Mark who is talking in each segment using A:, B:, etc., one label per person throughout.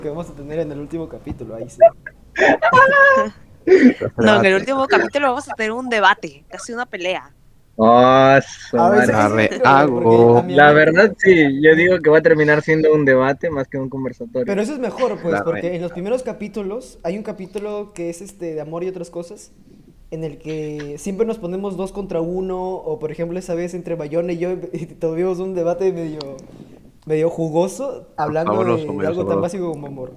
A: que vamos a tener en el último capítulo, ahí sí.
B: No, en el último capítulo vamos a tener un debate, casi una pelea.
C: Oh,
A: A veces- sí
D: hago.
C: La verdad, sí, yo digo que va a terminar siendo un debate más que un conversatorio.
A: Pero eso es mejor, pues,
D: La
A: porque
D: re-
A: en los primeros capítulos hay un capítulo que es este de amor y otras cosas, en el que siempre nos ponemos dos contra uno, o por ejemplo esa vez entre Bayona y yo tuvimos un debate medio, medio jugoso, hablando
D: Sabroso,
A: de, algo tan básico como amor.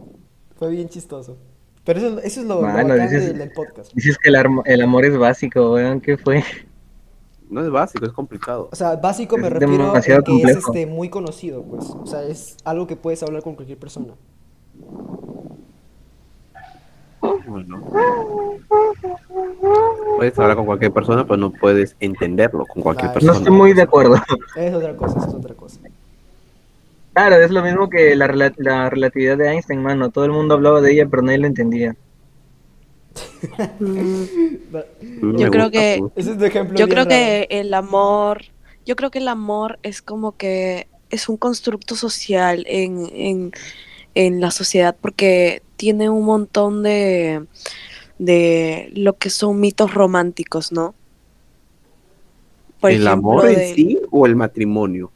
A: Fue bien chistoso. Pero eso, eso es lo, lo bacán
C: dices-
A: del, del podcast.
C: Dices que el, armo- el amor es básico, weón, ¿qué fue?
D: No es básico, es complicado.
A: O sea, básico me
C: Es
A: refiero a que es este, muy conocido, pues. O sea, es algo que puedes hablar con cualquier persona.
D: Bueno. Puedes hablar con cualquier persona, pero no puedes entenderlo con cualquier
A: Ah,
C: No
D: persona.
C: estoy muy de acuerdo.
A: Es otra cosa, es otra cosa.
C: Claro, es lo mismo que la, la relatividad de Einstein, mano. Todo el mundo hablaba de ella, pero nadie lo entendía.
B: Yo creo que-.
A: Ese es un ejemplo
B: Yo creo
A: raro.
B: que el amor, yo creo que el amor es como que es un constructo social en, en, en la sociedad porque tiene un montón de, de lo que son mitos románticos, ¿no? Por
D: ¿El
B: ejemplo,
D: amor en
B: de-
D: sí o el matrimonio?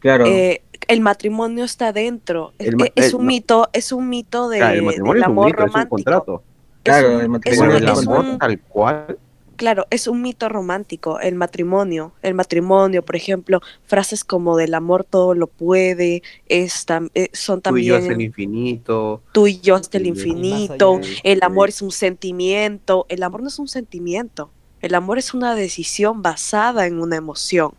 C: Claro.
B: eh, el matrimonio está dentro. Es,
D: El ma-
B: es
D: el-
B: un mito, es un mito de,
D: Claro, el matrimonio
B: del
D: es un
B: amor
D: mito, es un
B: romántico.
D: contrato.
B: Es
C: Claro,
B: un-
C: el matrimonio
B: un-
C: es
B: es
D: amor
B: un-
D: tal cual,
B: Claro, es un mito romántico, el matrimonio. El matrimonio, por ejemplo, frases como del amor todo lo puede, es tam- eh, son
D: tú y yo hasta el
B: también
D: infinito.
B: tú y yo hasta el infinito. El amor es un sentimiento. El amor no es un sentimiento. El amor es una decisión basada en una emoción.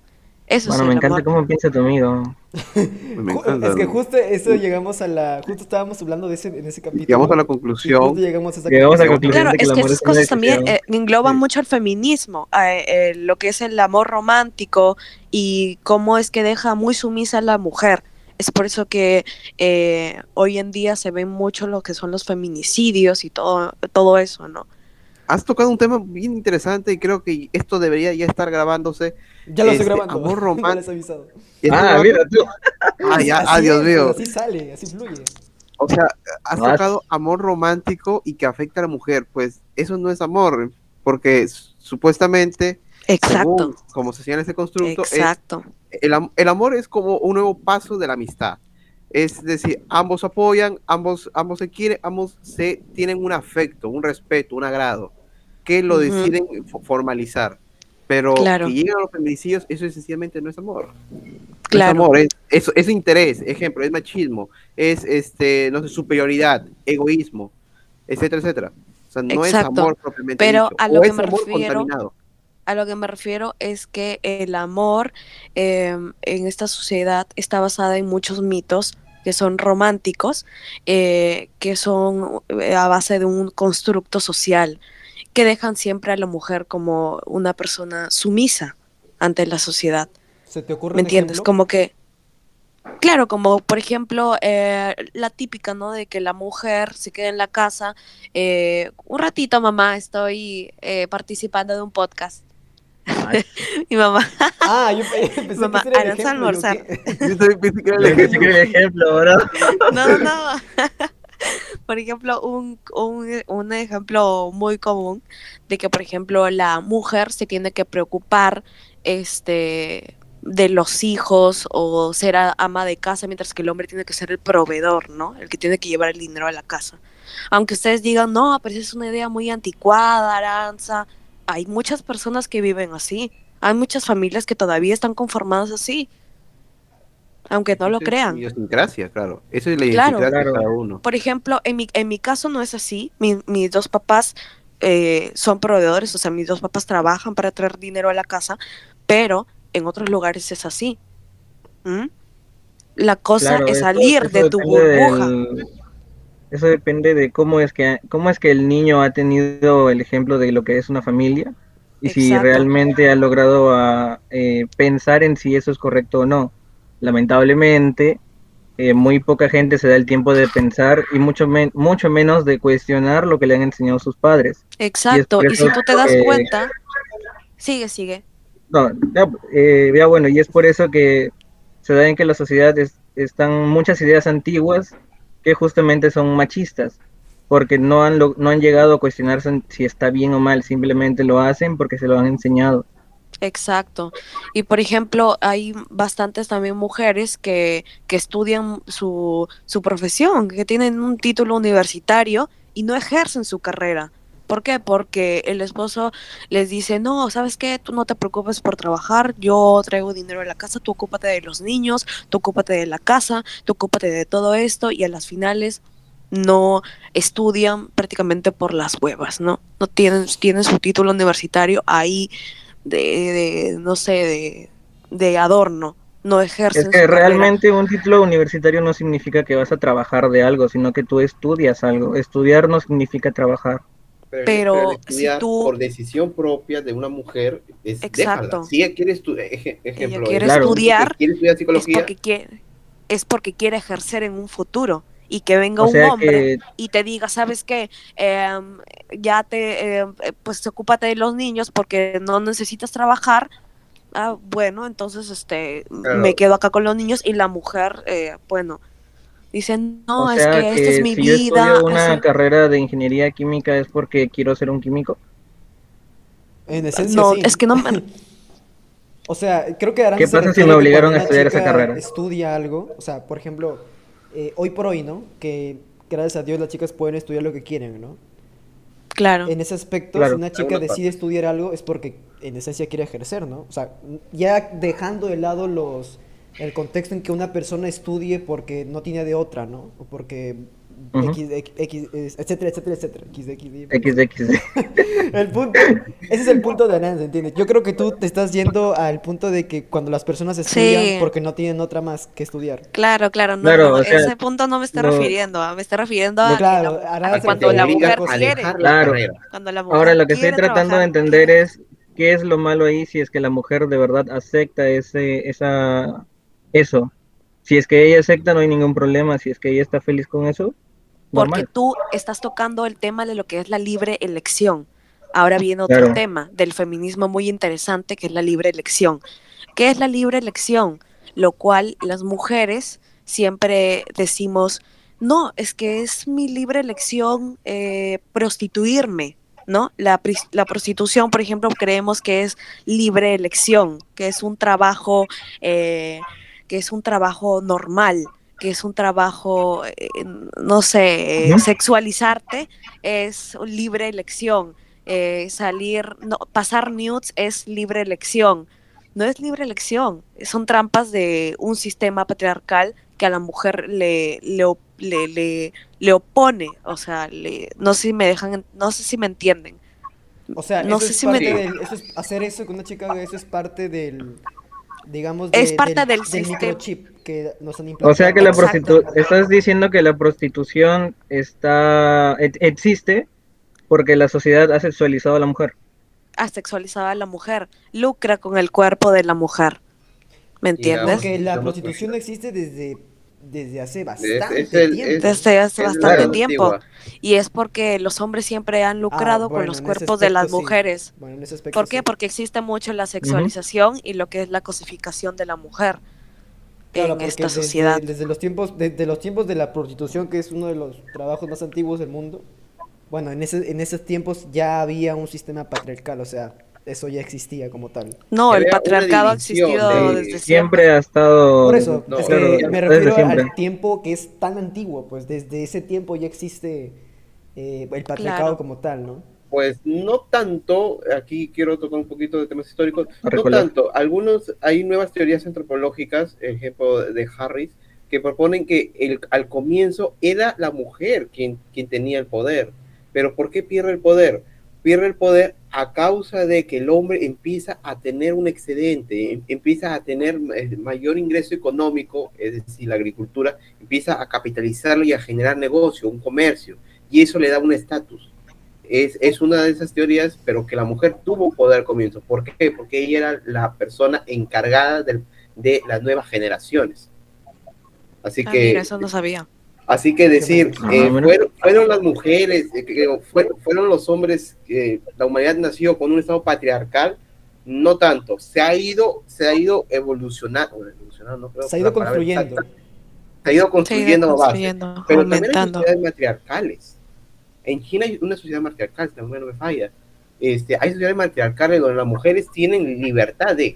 B: Eso
C: Mano,
B: es
C: me
B: el
C: encanta
B: amor.
C: cómo piensa tu amigo.
D: Me
A: Ju-
D: encanta.
A: Es que justo eso llegamos a la. Justo estábamos hablando de ese, en ese capítulo.
D: Llegamos a la conclusión.
A: llegamos a esa
C: Llegamos a la
A: conclusión.
C: conclusión
B: Claro,
C: de que
B: es que esas cosas también eh, engloban
D: Sí.
B: mucho al feminismo, eh, eh, lo que es el amor romántico y cómo es que deja muy sumisa a la mujer. Es por eso que eh, hoy en día se ven mucho lo que son los feminicidios y todo, todo eso, ¿no?
D: Has tocado un tema bien interesante y creo que esto debería ya estar grabándose.
A: Ya lo estoy
D: Este,
A: grabando.
D: amor
A: no
D: román-
A: les he avisado.
C: Ah, mira tú.
D: Ah, ya,
A: Así
D: ah, Dios
A: es,
D: mío.
A: Así sale, así fluye.
D: O sea, has tocado amor romántico y que afecta a la mujer. Pues eso no es amor, porque supuestamente,
B: Exacto,
D: según como se señala ese constructo, es-
B: exacto.
D: el, am- el amor es como un nuevo paso de la amistad. Es decir, ambos apoyan, ambos, ambos se quieren, ambos se tienen un afecto, un respeto, un agrado, que lo
B: Ujú.
D: deciden fo- formalizar. Pero
B: Claro.
D: que lleguen a los feminicidios, eso esencialmente no es amor. No es
B: Claro.
D: amor, es, es, es interés, ejemplo, es machismo, es este, no sé, superioridad, egoísmo, etcétera, etcétera. O sea, no es amor propiamente
B: Pero
D: dicho,
B: a lo
D: o
B: que
D: es
B: me
D: amor
B: refiero-
D: contaminado.
B: A lo que me refiero es que el amor eh, en esta sociedad está basada en muchos mitos que son románticos, eh, que son eh, a base de un constructo social, que dejan siempre a la mujer como una persona sumisa ante la sociedad.
A: ¿Se te ocurre
B: ¿Me entiendes?
A: ejemplo?
B: Como que, claro, como por ejemplo eh, la típica, ¿no? De que la mujer se queda en la casa, eh, un ratito mamá, estoy eh, participando de un podcast. Mi mamá,
A: Ah, yo pensé
B: Mamá,
A: que era el ejemplo,
B: almorzar.
D: Yo también pensé que era el ejemplo.
C: que era el ejemplo, bro.
B: no, no, no. Por ejemplo, un, un, un ejemplo muy común de que, por ejemplo, la mujer se tiene que preocupar este, de los hijos o ser a- ama de casa, mientras que el hombre tiene que ser el proveedor, ¿no? El que tiene que llevar el dinero a la casa. Aunque ustedes digan, no, pero esa es una idea muy anticuada, Aranza. Hay muchas personas que viven así. Hay muchas familias que todavía están conformadas así. Aunque no lo
D: es
B: crean.
D: idiosincrasia, claro. Eso es la
B: Claro.
D: idiosincrasia de cada uno.
B: Por ejemplo, en mi, en mi caso no es así. Mi- mis dos papás eh, son proveedores, o sea, mis dos papás trabajan para traer dinero a la casa, pero en otros lugares es así. ¿Mm? La cosa
C: Claro,
B: es salir
C: eso
B: de tu burbuja.
C: del- Eso depende de cómo es que cómo es que el niño ha tenido el ejemplo de lo que es una familia y si realmente ha logrado a, eh, pensar en si eso es correcto o no. Lamentablemente, eh, muy poca gente se da el tiempo de pensar y mucho, men- mucho menos de cuestionar lo que le han enseñado sus padres.
B: Exacto. Y si tú te das
C: eh,
B: cuenta, sigue, sigue.
C: No, ya, eh, ya bueno, y es por eso que se da en que la sociedad es- están muchas ideas antiguas que justamente son machistas, porque no han, no han llegado a cuestionarse si está bien o mal, simplemente lo hacen porque se lo han enseñado.
B: Exacto. Y por ejemplo, hay bastantes también mujeres que, que estudian su, su profesión, que tienen un título universitario y no ejercen su carrera. ¿Por qué? Porque el esposo les dice, no, ¿sabes qué? Tú no te preocupes por trabajar, yo traigo dinero a la casa, tú ocúpate de los niños, tú ocúpate de la casa, tú ocúpate de todo esto y a las finales no estudian prácticamente por las huevas, ¿no? No tienen, tienen su título universitario ahí de, de, no sé, de, de adorno, no ejercen
C: Es que
B: carrera.
C: realmente un título universitario no significa que vas a trabajar de algo, sino que tú estudias algo. Estudiar no significa trabajar.
B: Pero si tú-
D: por decisión propia de una mujer es
B: Exacto.
D: déjala. Si ella quiere estudiar, ejemplo,
B: quiere estudiar,
D: quiere estudiar
B: es
D: psicología,
B: porque quiere, es porque quiere ejercer en un futuro y que venga
C: O
B: un hombre
C: que
B: y te diga, ¿sabes qué? Em, ya te, em, eh, pues ocúpate de los niños porque no necesitas trabajar. Ah, bueno, entonces este
D: Claro.
B: me quedo acá con los niños y la mujer, eh, bueno, dice, no,
C: o
B: es
C: sea
B: que esta es mi
C: si yo
B: vida.
C: estudio una
B: así".
C: carrera de ingeniería química es porque quiero ser un químico.
A: En esencia,
B: No,
A: sí.
B: es que no me-
A: O sea, creo que Aranza
C: ¿Qué pasa si me
A: que
C: obligaron a estudiar
A: una
C: esa
A: chica
C: carrera?
A: Estudia algo, o sea, por ejemplo, eh, hoy por hoy, ¿no? Que gracias a Dios las chicas pueden estudiar lo que quieren, ¿no?
B: Claro.
A: En ese aspecto,
C: Claro.
A: si una chica decide estudiar algo es porque en esencia quiere ejercer, ¿no? O sea, ya dejando de lado los el contexto en que una persona estudie porque no tiene de otra, ¿no? O porque
C: Ujú.
A: X, X, X, etcétera, etcétera, etcétera. X. El punto, ese es el punto de Aranza, ¿entiendes? Yo creo que tú te estás yendo al punto de que cuando las personas estudian
B: Sí.
A: porque no tienen otra más que estudiar.
B: Claro, claro, no,
C: Claro,
B: no,
C: o sea,
B: ese punto no me estoy
C: no-
B: refiriendo, ah, me estoy refiriendo a,
A: Claro,
B: la- a cuando la mujer quiere,
C: Claro.
B: cuando la mujer
C: Ahora lo que estoy tratando de entender es qué es lo malo ahí si es que la mujer de verdad acepta ese, esa, eso. Si es que ella acepta no hay ningún problema, si es que ella está feliz con eso,
B: porque
C: normal.
B: tú estás tocando el tema de lo que es la libre elección. Ahora viene otro
C: Claro.
B: tema del feminismo muy interesante que es la libre elección. ¿Qué es la libre elección? Lo cual las mujeres siempre decimos, no, es que es mi libre elección eh, prostituirme, ¿no? La, la prostitución, por ejemplo, creemos que es libre elección, que es un trabajo, eh, que es un trabajo normal, que es un trabajo, eh, no sé, eh, sexualizarte es libre elección, eh, salir, no, pasar nudes es libre elección. No es libre elección, son trampas de un sistema patriarcal que a la mujer le, le, le, le- le opone, o sea, le- no sé si me dejan, no sé si me entienden.
A: O sea,
B: No
A: eso,
B: sé
A: es
B: si me-
A: del, eso es hacer eso con una chica, eso es parte del, digamos,
B: Es parte del sistema.
A: microchip que nos han
C: O
A: implantado.
C: sea que la
B: Exacto.
C: prostitu estás diciendo que la prostitución está e- existe porque la sociedad ha sexualizado a la mujer.
B: Ha sexualizado a la mujer, lucra con el cuerpo de la mujer. ¿Me entiendes?
A: Porque la prostitución existe desde, desde hace bastante
D: es el-
A: tiempo.
D: es-
B: Desde hace bastante tiempo.
D: antigua.
B: Y es porque los hombres siempre han lucrado con
A: Ah, bueno,
B: los cuerpos de las
A: sí.
B: mujeres.
A: Bueno, en ese aspecto
B: ¿Por qué?
A: sí.
B: Porque existe mucho la sexualización y lo que es la cosificación de la mujer
A: Claro,
B: en esta
A: desde-
B: sociedad.
A: Desde, los tiempos, desde los tiempos de la prostitución, que es uno de los trabajos más antiguos del mundo, bueno, en, ese, en esos tiempos ya había un sistema patriarcal, o sea, eso ya existía como tal.
B: No, el patriarcado ha existido
D: de-
B: desde siempre.
C: Siempre ha estado...
A: Por eso,
D: no,
A: es que me refiero
C: siempre.
A: al tiempo que es tan antiguo, pues desde ese tiempo ya existe eh, el patriarcado
B: Claro.
A: como tal, ¿no?
D: Pues no tanto, aquí quiero tocar un poquito de temas históricos, no tanto, algunos, hay nuevas teorías antropológicas, ejemplo de Harris, que proponen que el, al comienzo era la mujer quien, quien tenía el poder, pero ¿por qué pierde el poder? Pierde el poder a causa de que el hombre empieza a tener un excedente, em- empieza a tener eh, mayor ingreso económico, es decir, la agricultura, empieza a capitalizarlo y a generar negocio, un comercio, y eso le da un estatus es, es una de esas teorías, pero que la mujer tuvo poder al comienzo. ¿Por qué? Porque ella era la persona encargada del- de las nuevas generaciones. Así
B: Ah,
D: que,
B: mira, eso no sabía.
D: Así que decir,
C: Ah,
D: eh,
C: mira.
D: fueron, fueron las mujeres, eh, que fue- fueron los hombres, que la humanidad nació con un estado patriarcal, no tanto. Se ha ido, se ha ido evolucionando, evolucionando, no creo
A: Se ha ido
D: palabra
A: construyendo.
D: se ha ido
B: Se ha ido
D: construyendo a base.
B: construyendo,
D: Pero también hay sociedades matriarcales. En China hay una sociedad matriarcal, si no me falla. Este, hay sociedades matriarcales donde las mujeres tienen libertad de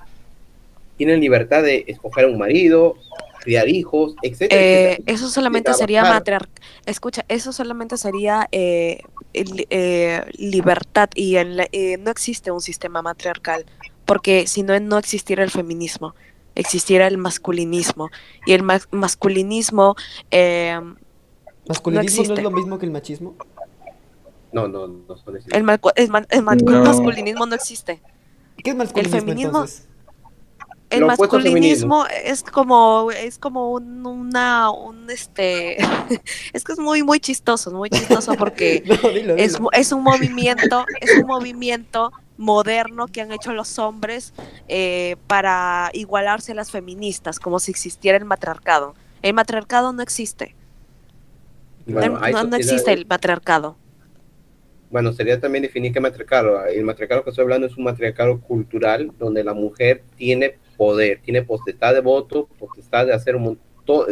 D: tienen libertad de escoger un marido, criar hijos, etcétera,
B: Eh,
D: etcétera.
B: eso solamente sería matriar escucha eso solamente sería eh, el- eh, libertad y en la- eh, no existe un sistema matriarcal porque si no no existiera el feminismo existiera el masculinismo y el mas- masculinismo eh,
A: ¿Masculinismo no,
B: existe.
A: es lo mismo que el machismo?
D: No, no, no
B: el, el ma- el ma-
C: No.
B: masculinismo no existe
A: ¿Qué es masculinismo
B: feminismo-
A: entonces?
B: El
D: Lo
B: masculinismo es como es como un, una un este es que es muy muy chistoso muy chistoso porque
A: No, dilo,
B: es,
A: dilo.
B: es un movimiento, es un movimiento moderno que han hecho los hombres eh, para igualarse a las feministas, como si existiera el matriarcado. El matriarcado no existe.
D: Bueno,
B: no, no- existe el matriarcado.
D: Bueno, sería también definir qué matriarcado. El matriarcado que estoy hablando es un matriarcado cultural donde la mujer tiene poder, tiene potestad de voto, potestad de hacer un mon- todo,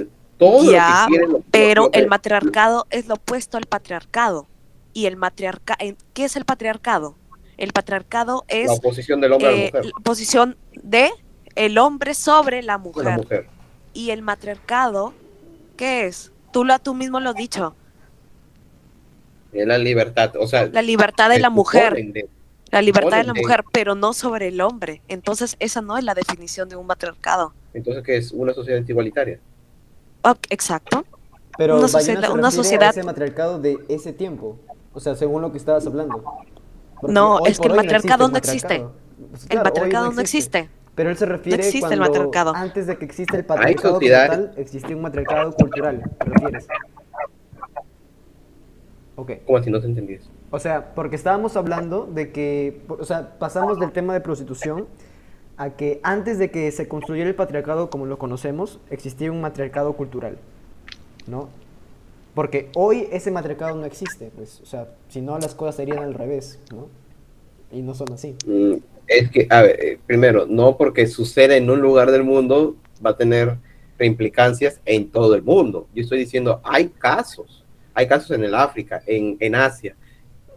B: Ya,
D: lo que quiere. lo-
B: Pero
D: lo
B: el matriarcado es lo opuesto al patriarcado. Y el matriarcado, ¿qué es el patriarcado? El patriarcado es
D: la oposición del hombre a la
B: eh,
D: mujer.
B: la posición de el hombre sobre la mujer.
D: la mujer.
B: y el matriarcado, ¿qué es? Tú, lo, tú mismo lo has dicho,
D: Es la libertad, o sea,
B: la libertad de
D: se
B: la mujer,
D: de-
B: la libertad de la mujer, pero no sobre el hombre. Entonces, esa no es la definición de un matriarcado.
D: entonces, ¿qué es? Una sociedad igualitaria.
B: Exacto.
A: Pero
B: una sociedad-
A: se
B: una
A: refiere a
B: sociedad-
A: ese matriarcado de ese tiempo. O sea, según lo que estabas hablando. Porque
B: No, es que el
A: hoy
B: matriarcado no.
A: Pues
B: el
A: claro,
B: matriarcado no existe.
A: Pero él se refiere
B: existe el matriarcado.
A: antes de que exista el patriarcado como
D: sociedad-
A: tal, existía un matriarcado cultural, ¿te refieres? Ok.
D: Como si no te entendías.
A: O sea, porque estábamos hablando de que, o sea, pasamos del tema de prostitución a que antes de que se construyera el patriarcado como lo conocemos, existía un matriarcado cultural, ¿no? Porque hoy ese matriarcado no existe, pues, o sea, si no las cosas serían al revés, ¿no? Y no son así.
D: Mm, Es que, a ver, eh, primero, no porque suceda en un lugar del mundo va a tener reimplicancias en todo el mundo. Yo estoy diciendo, hay casos, hay casos en el África, en, en Asia,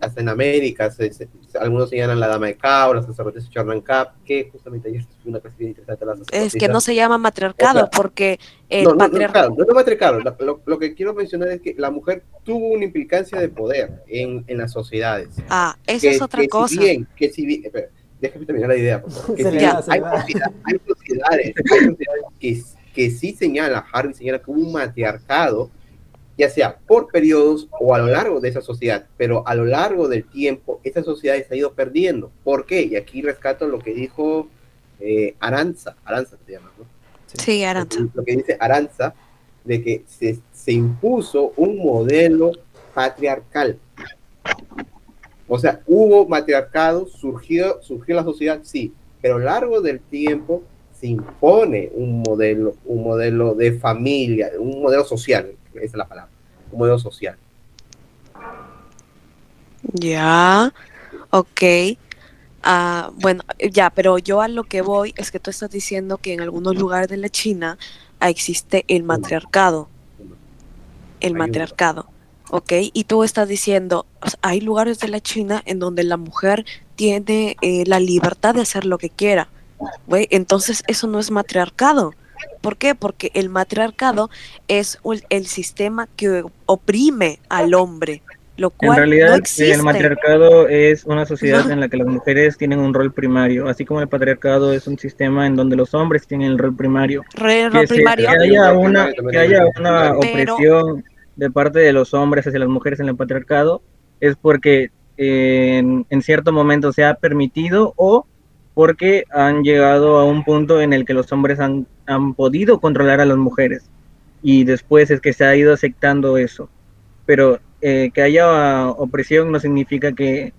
D: hasta en América, se- se- algunos señalan la dama de Cao, las sacerdotes Charnan Cap, que justamente ayer tuve una clase bien interesante de las
B: Es que no se llama matriarcado
D: O sea,
B: porque el
D: no, no, no,
B: patriarcado...
D: no es matriarcado. Lo, lo- que quiero mencionar es que la mujer tuvo una implicancia de poder en, en las sociedades.
B: Ah, esa
D: que,
B: es otra
D: que
B: cosa.
D: Si bien, que si bien, espera, déjame terminar la idea, por favor. Que si bien hay, sociedad- hay sociedades, hay sociedades que, que sí señala, Harvey señala que hubo un matriarcado, ya sea por periodos o a lo largo de esa sociedad, pero a lo largo del tiempo, esa sociedad se ha ido perdiendo. ¿Por qué? Y aquí rescato lo que dijo eh, Aranza, Aranza se llama, ¿no?
B: Sí, Aranza.
D: lo que dice Aranza, de que se, se impuso un modelo patriarcal. O sea, hubo matriarcado, surgió, surgió la sociedad, sí, pero a lo largo del tiempo se impone un modelo, un modelo de familia, un modelo social, esa es la palabra, un modelo social.
B: Ya, ok. Ah, bueno, ya, pero yo a lo que voy es que tú estás diciendo que en algunos lugares de la China existe el matriarcado. El matriarcado, ¿ok? Y tú estás diciendo, o sea, hay lugares de la China en donde la mujer tiene eh, la libertad de hacer lo que quiera. Güey, entonces eso no es matriarcado. ¿Por qué? Porque el matriarcado es un- el sistema que oprime al hombre, lo
C: En
B: cual
C: realidad,
B: no
C: el
B: existe.
C: matriarcado es una sociedad en la que las mujeres tienen un rol primario, así como el patriarcado es un sistema en donde los hombres tienen el rol primario.
B: Re-
C: Que, se- haya una, que haya una
B: Pero-
C: opresión de parte de los hombres hacia las mujeres en el patriarcado es porque eh, en, en cierto momento se ha permitido o porque han llegado a un punto en el que los hombres han, han podido controlar a las mujeres y después es que se ha ido aceptando eso. Pero eh, que haya opresión no significa que,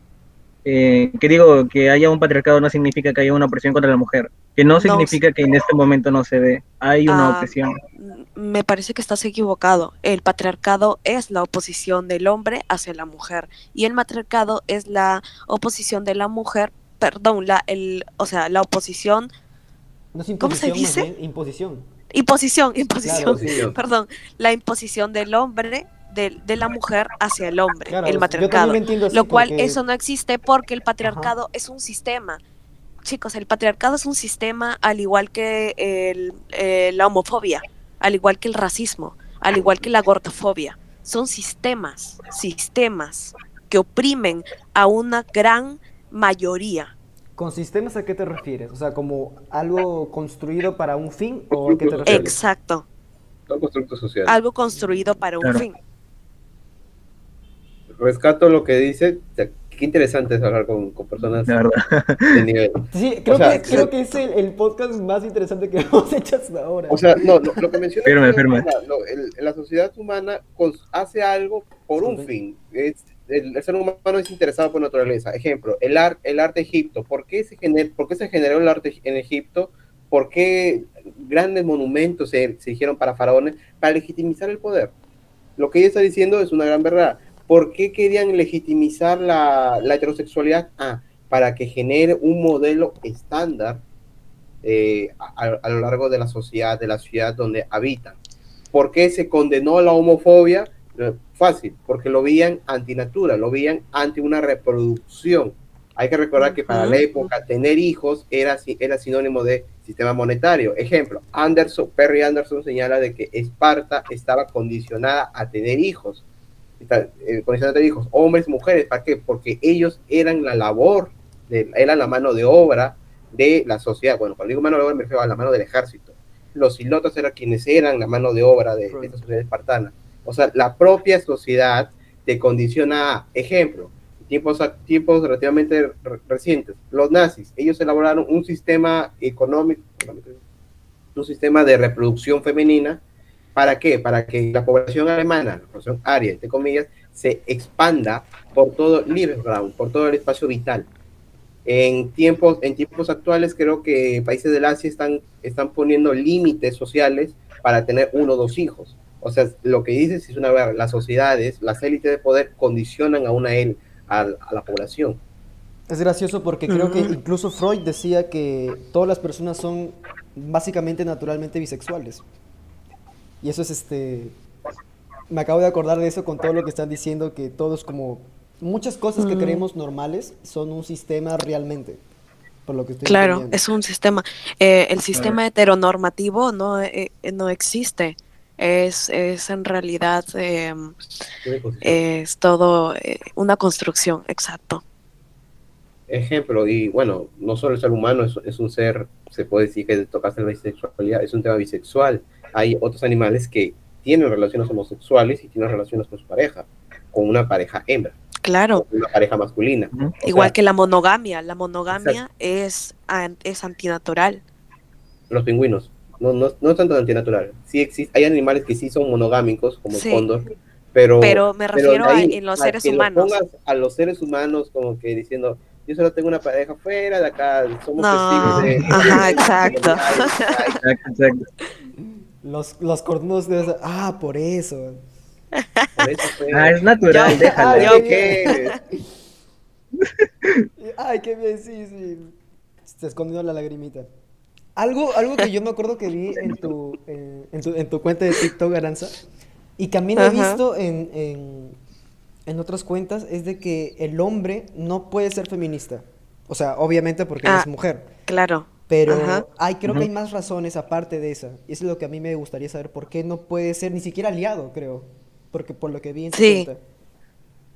C: eh, que digo, que haya un patriarcado no significa que haya una opresión contra la mujer, que no significa que en este momento no se ve, hay una
B: Ah,
C: opresión.
B: me parece que estás equivocado. El patriarcado es la oposición del hombre hacia la mujer y el matriarcado es la oposición de la mujer, perdón, la el, o sea, la oposición
A: No es
B: ¿Cómo se dice?
A: bien, imposición.
B: Imposición, imposición. Perdón, la imposición del hombre, de, de la mujer hacia el hombre,
A: Claro,
B: el matriarcado.
A: lo entiendo así
B: Lo cual
A: porque-
B: eso no existe porque el patriarcado es un sistema. Chicos, el patriarcado es un sistema al igual que el- eh, la homofobia, al igual que el racismo, al igual que la gordofobia. Son sistemas, sistemas que oprimen a una gran mayoría.
A: ¿Con sistemas a qué te refieres? O sea, como algo construido para un fin o a qué te refieres?
B: Exacto, algo construido para un
C: Claro.
B: fin.
D: Rescato lo que dice. qué interesante es hablar con, con personas de nivel.
A: Sí, creo,
D: O sea,
A: que, creo que es el, el podcast más interesante que hemos hecho hasta ahora.
D: O sea, no, lo, lo que menciona
C: Firme,
D: es que
C: firme.
D: la, el- la sociedad humana hace algo por un fin. Es- el, el ser humano es interesado por naturaleza. Ejemplo, el, ar- el arte egipto. ¿Por qué, se gener- ¿Por qué se generó el arte en Egipto? ¿Por qué grandes monumentos se, se hicieron para faraones? Para legitimizar el poder. Lo que ella está diciendo es una gran verdad. ¿Por qué querían legitimizar la, la heterosexualidad? Ah, para que genere un modelo estándar eh, a, a lo largo de la sociedad, de la ciudad donde habitan. ¿Por qué se condenó la homofobia? Eh, Fácil, porque lo veían antinatura, lo veían ante una reproducción. Hay que recordar que para la época tener hijos era, era sinónimo de sistema monetario. Ejemplo, Anderson, Perry Anderson señala de que Esparta estaba condicionada a tener hijos. Está, eh, condicionada a tener hijos, hombres mujeres. ¿Para qué? Porque ellos eran la labor, de, eran la mano de obra de la sociedad. Bueno, cuando digo mano de obra me refiero a la mano del ejército. Los ilotas eran quienes eran la mano de obra de, de esta sociedad espartana. O sea, la propia sociedad te condiciona ejemplo, tiempos, tiempos relativamente re- recientes, los nazis, ellos elaboraron un sistema económico, un sistema de reproducción femenina, ¿para qué? Para que la población alemana, la población aria, entre comillas, se expanda por todo Lebensraum, por todo el espacio vital. En tiempos, en tiempos actuales creo que países del Asia están, están poniendo límites sociales para tener uno o dos hijos. O sea, lo que dices es una verdad, las sociedades, las élites de poder condicionan a una él, a, a la población.
A: Es gracioso porque creo que incluso Freud decía que todas las personas son básicamente naturalmente bisexuales. Y eso es este... Me acabo de acordar de eso con todo lo que están diciendo, que todos como... Muchas cosas que
B: Mm.
A: creemos normales son un sistema realmente. Por lo que estoy
B: Claro,
A: entendiendo.
B: es un sistema. eh, el sistema heteronormativo no, eh, eh, no existe. Es, es en realidad eh, es todo eh, una construcción, exacto.
D: Ejemplo, y bueno, no solo el ser humano es, es un ser, se puede decir que tocaste la bisexualidad, es un tema bisexual. Hay otros animales que tienen relaciones homosexuales y tienen relaciones con su pareja, con una pareja hembra,
B: Claro,
D: con una pareja masculina.
B: Igual
D: sea,
B: que la monogamia. La monogamia es, es antinatural.
D: los pingüinos. No, no, no es tanto antinatural. Sí existe, hay animales que sí son monogámicos, como
B: Sí.
D: el cóndor, pero...
B: Pero me
D: pero
B: refiero a
D: ahí
B: en los
D: a
B: seres
D: lo
B: humanos.
D: pongas a los seres humanos como que diciendo, yo solo tengo una pareja fuera de acá, somos
B: No,
D: testigos de...
B: ajá, exacto.
C: Exacto, exacto.
A: Los, los cornudos de esa- Ah, por eso.
D: por eso fue-
C: Ah, es natural,
B: Yo-
C: déjala.
A: Ay, ¿qué? Ay, qué bien, sí, sí. Se escondió la lagrimita. Algo, algo que yo me acuerdo que vi en tu, eh, en tu, en tu cuenta de TikTok, Aranza, y que a mí he visto en, en, en otras cuentas, es de que el hombre no puede ser feminista. O sea, obviamente porque
B: Ah.
A: es mujer.
B: Claro.
A: Pero
B: Ajá.
A: hay, creo que hay más razones aparte de esa. Y eso es lo que a mí me gustaría saber. ¿Por qué no puede ser ni siquiera aliado, creo? Porque por lo que vi en tu
B: Sí.
A: cuenta.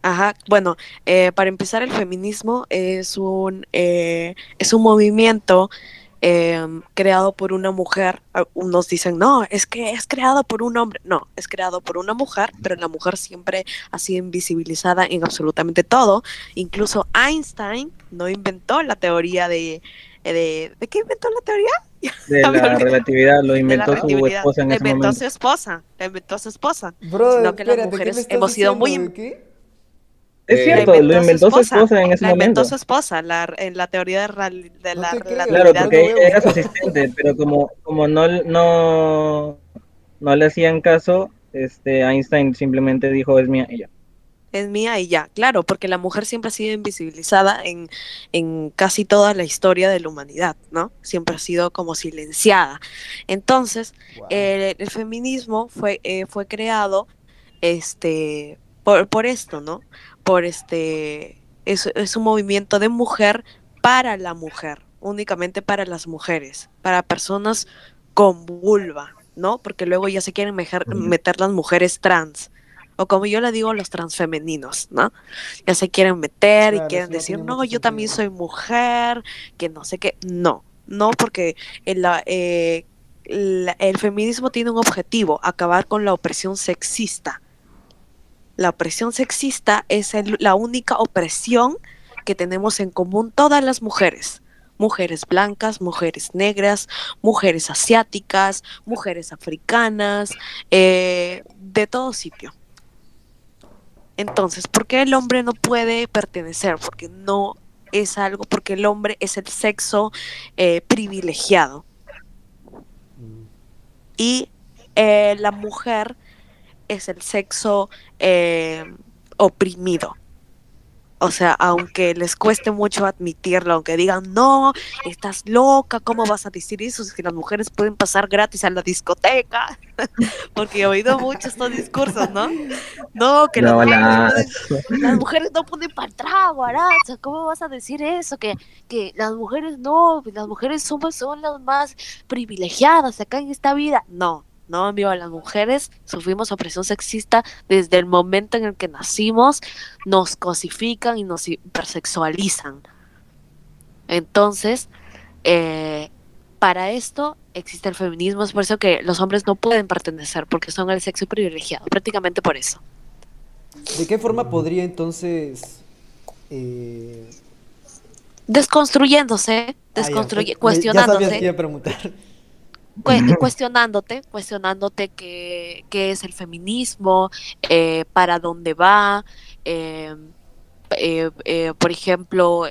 B: Ajá, bueno, eh, para empezar, el feminismo es un, eh, es un movimiento em, creado por una mujer. Unos dicen, no, es que es creado por un hombre. No, es creado por una mujer, pero la mujer siempre ha sido invisibilizada en absolutamente todo. Incluso Einstein no inventó la teoría de... ¿De, ¿de qué inventó la teoría?
C: De la relatividad lo inventó su esposa en ese
B: inventó
C: momento.
B: su esposa. La inventó su esposa.
A: Bro,
B: Sino que las
A: espérate, ¿qué me
B: mujeres hemos sido muy
A: diciendo? ¿De qué?
C: Es
D: Eh,
C: cierto, lo inventó su esposa en ese
B: la inventó
C: momento.
B: su esposa la- en la teoría de, real- de
A: No
B: la relatividad.
C: Claro, porque
A: lo
C: era su asistente, pero como, como no, no, no le hacían caso, este Einstein simplemente dijo es mía y ya.
B: es mía y ya. Claro, porque la mujer siempre ha sido invisibilizada en, en casi toda la historia de la humanidad, ¿no? Siempre ha sido como silenciada. Entonces,
A: Wow.
B: eh, el feminismo fue, eh, fue creado este, por, por esto, ¿no? Por este, es, es un movimiento de mujer para la mujer, únicamente para las mujeres, para personas con vulva, ¿no? Porque luego ya se quieren mejer- meter las mujeres trans. O como yo le digo, los transfemeninos, ¿no? Ya se quieren meter
A: Claro,
B: y quieren
A: no
B: decir, no, yo también soy
A: sentido".
B: mujer, que no sé qué. No, no, porque el, eh, el feminismo tiene un objetivo, acabar con la opresión sexista. La opresión sexista es el- la única opresión que tenemos en común todas las mujeres. Mujeres blancas, mujeres negras, mujeres asiáticas, mujeres africanas, eh, de todo sitio. Entonces, ¿por qué el hombre no puede pertenecer? Porque no es algo, porque el hombre es el sexo eh, privilegiado
A: Mm.
B: y eh, la mujer es el sexo eh, oprimido. O sea, aunque les cueste mucho admitirlo, aunque digan, no, estás loca, ¿cómo vas a decir eso? Si las mujeres pueden pasar gratis a la discoteca. Porque he oído mucho estos discursos, ¿no? No, que las
C: No,
B: mujeres,
C: la-
B: no pueden- las mujeres no ponen para trago, Aranza. ¿Cómo vas a decir eso? Que, que las mujeres no, las mujeres somos, son las más privilegiadas acá en esta vida. No, no, amigo, las mujeres sufrimos opresión sexista desde el momento en el que nacimos, nos cosifican y nos hipersexualizan. Entonces, eh, para esto existe el feminismo, es por eso que los hombres no pueden pertenecer, porque son el sexo privilegiado, prácticamente por eso.
A: ¿De qué forma podría entonces... eh,
B: Desconstruyéndose,
A: ah, ya, sabías
B: cuestionándose.
A: que iba a preguntar.
B: Cue- cuestionándote, cuestionándote qué, qué es el feminismo, eh, para dónde va, eh, eh, eh, por ejemplo,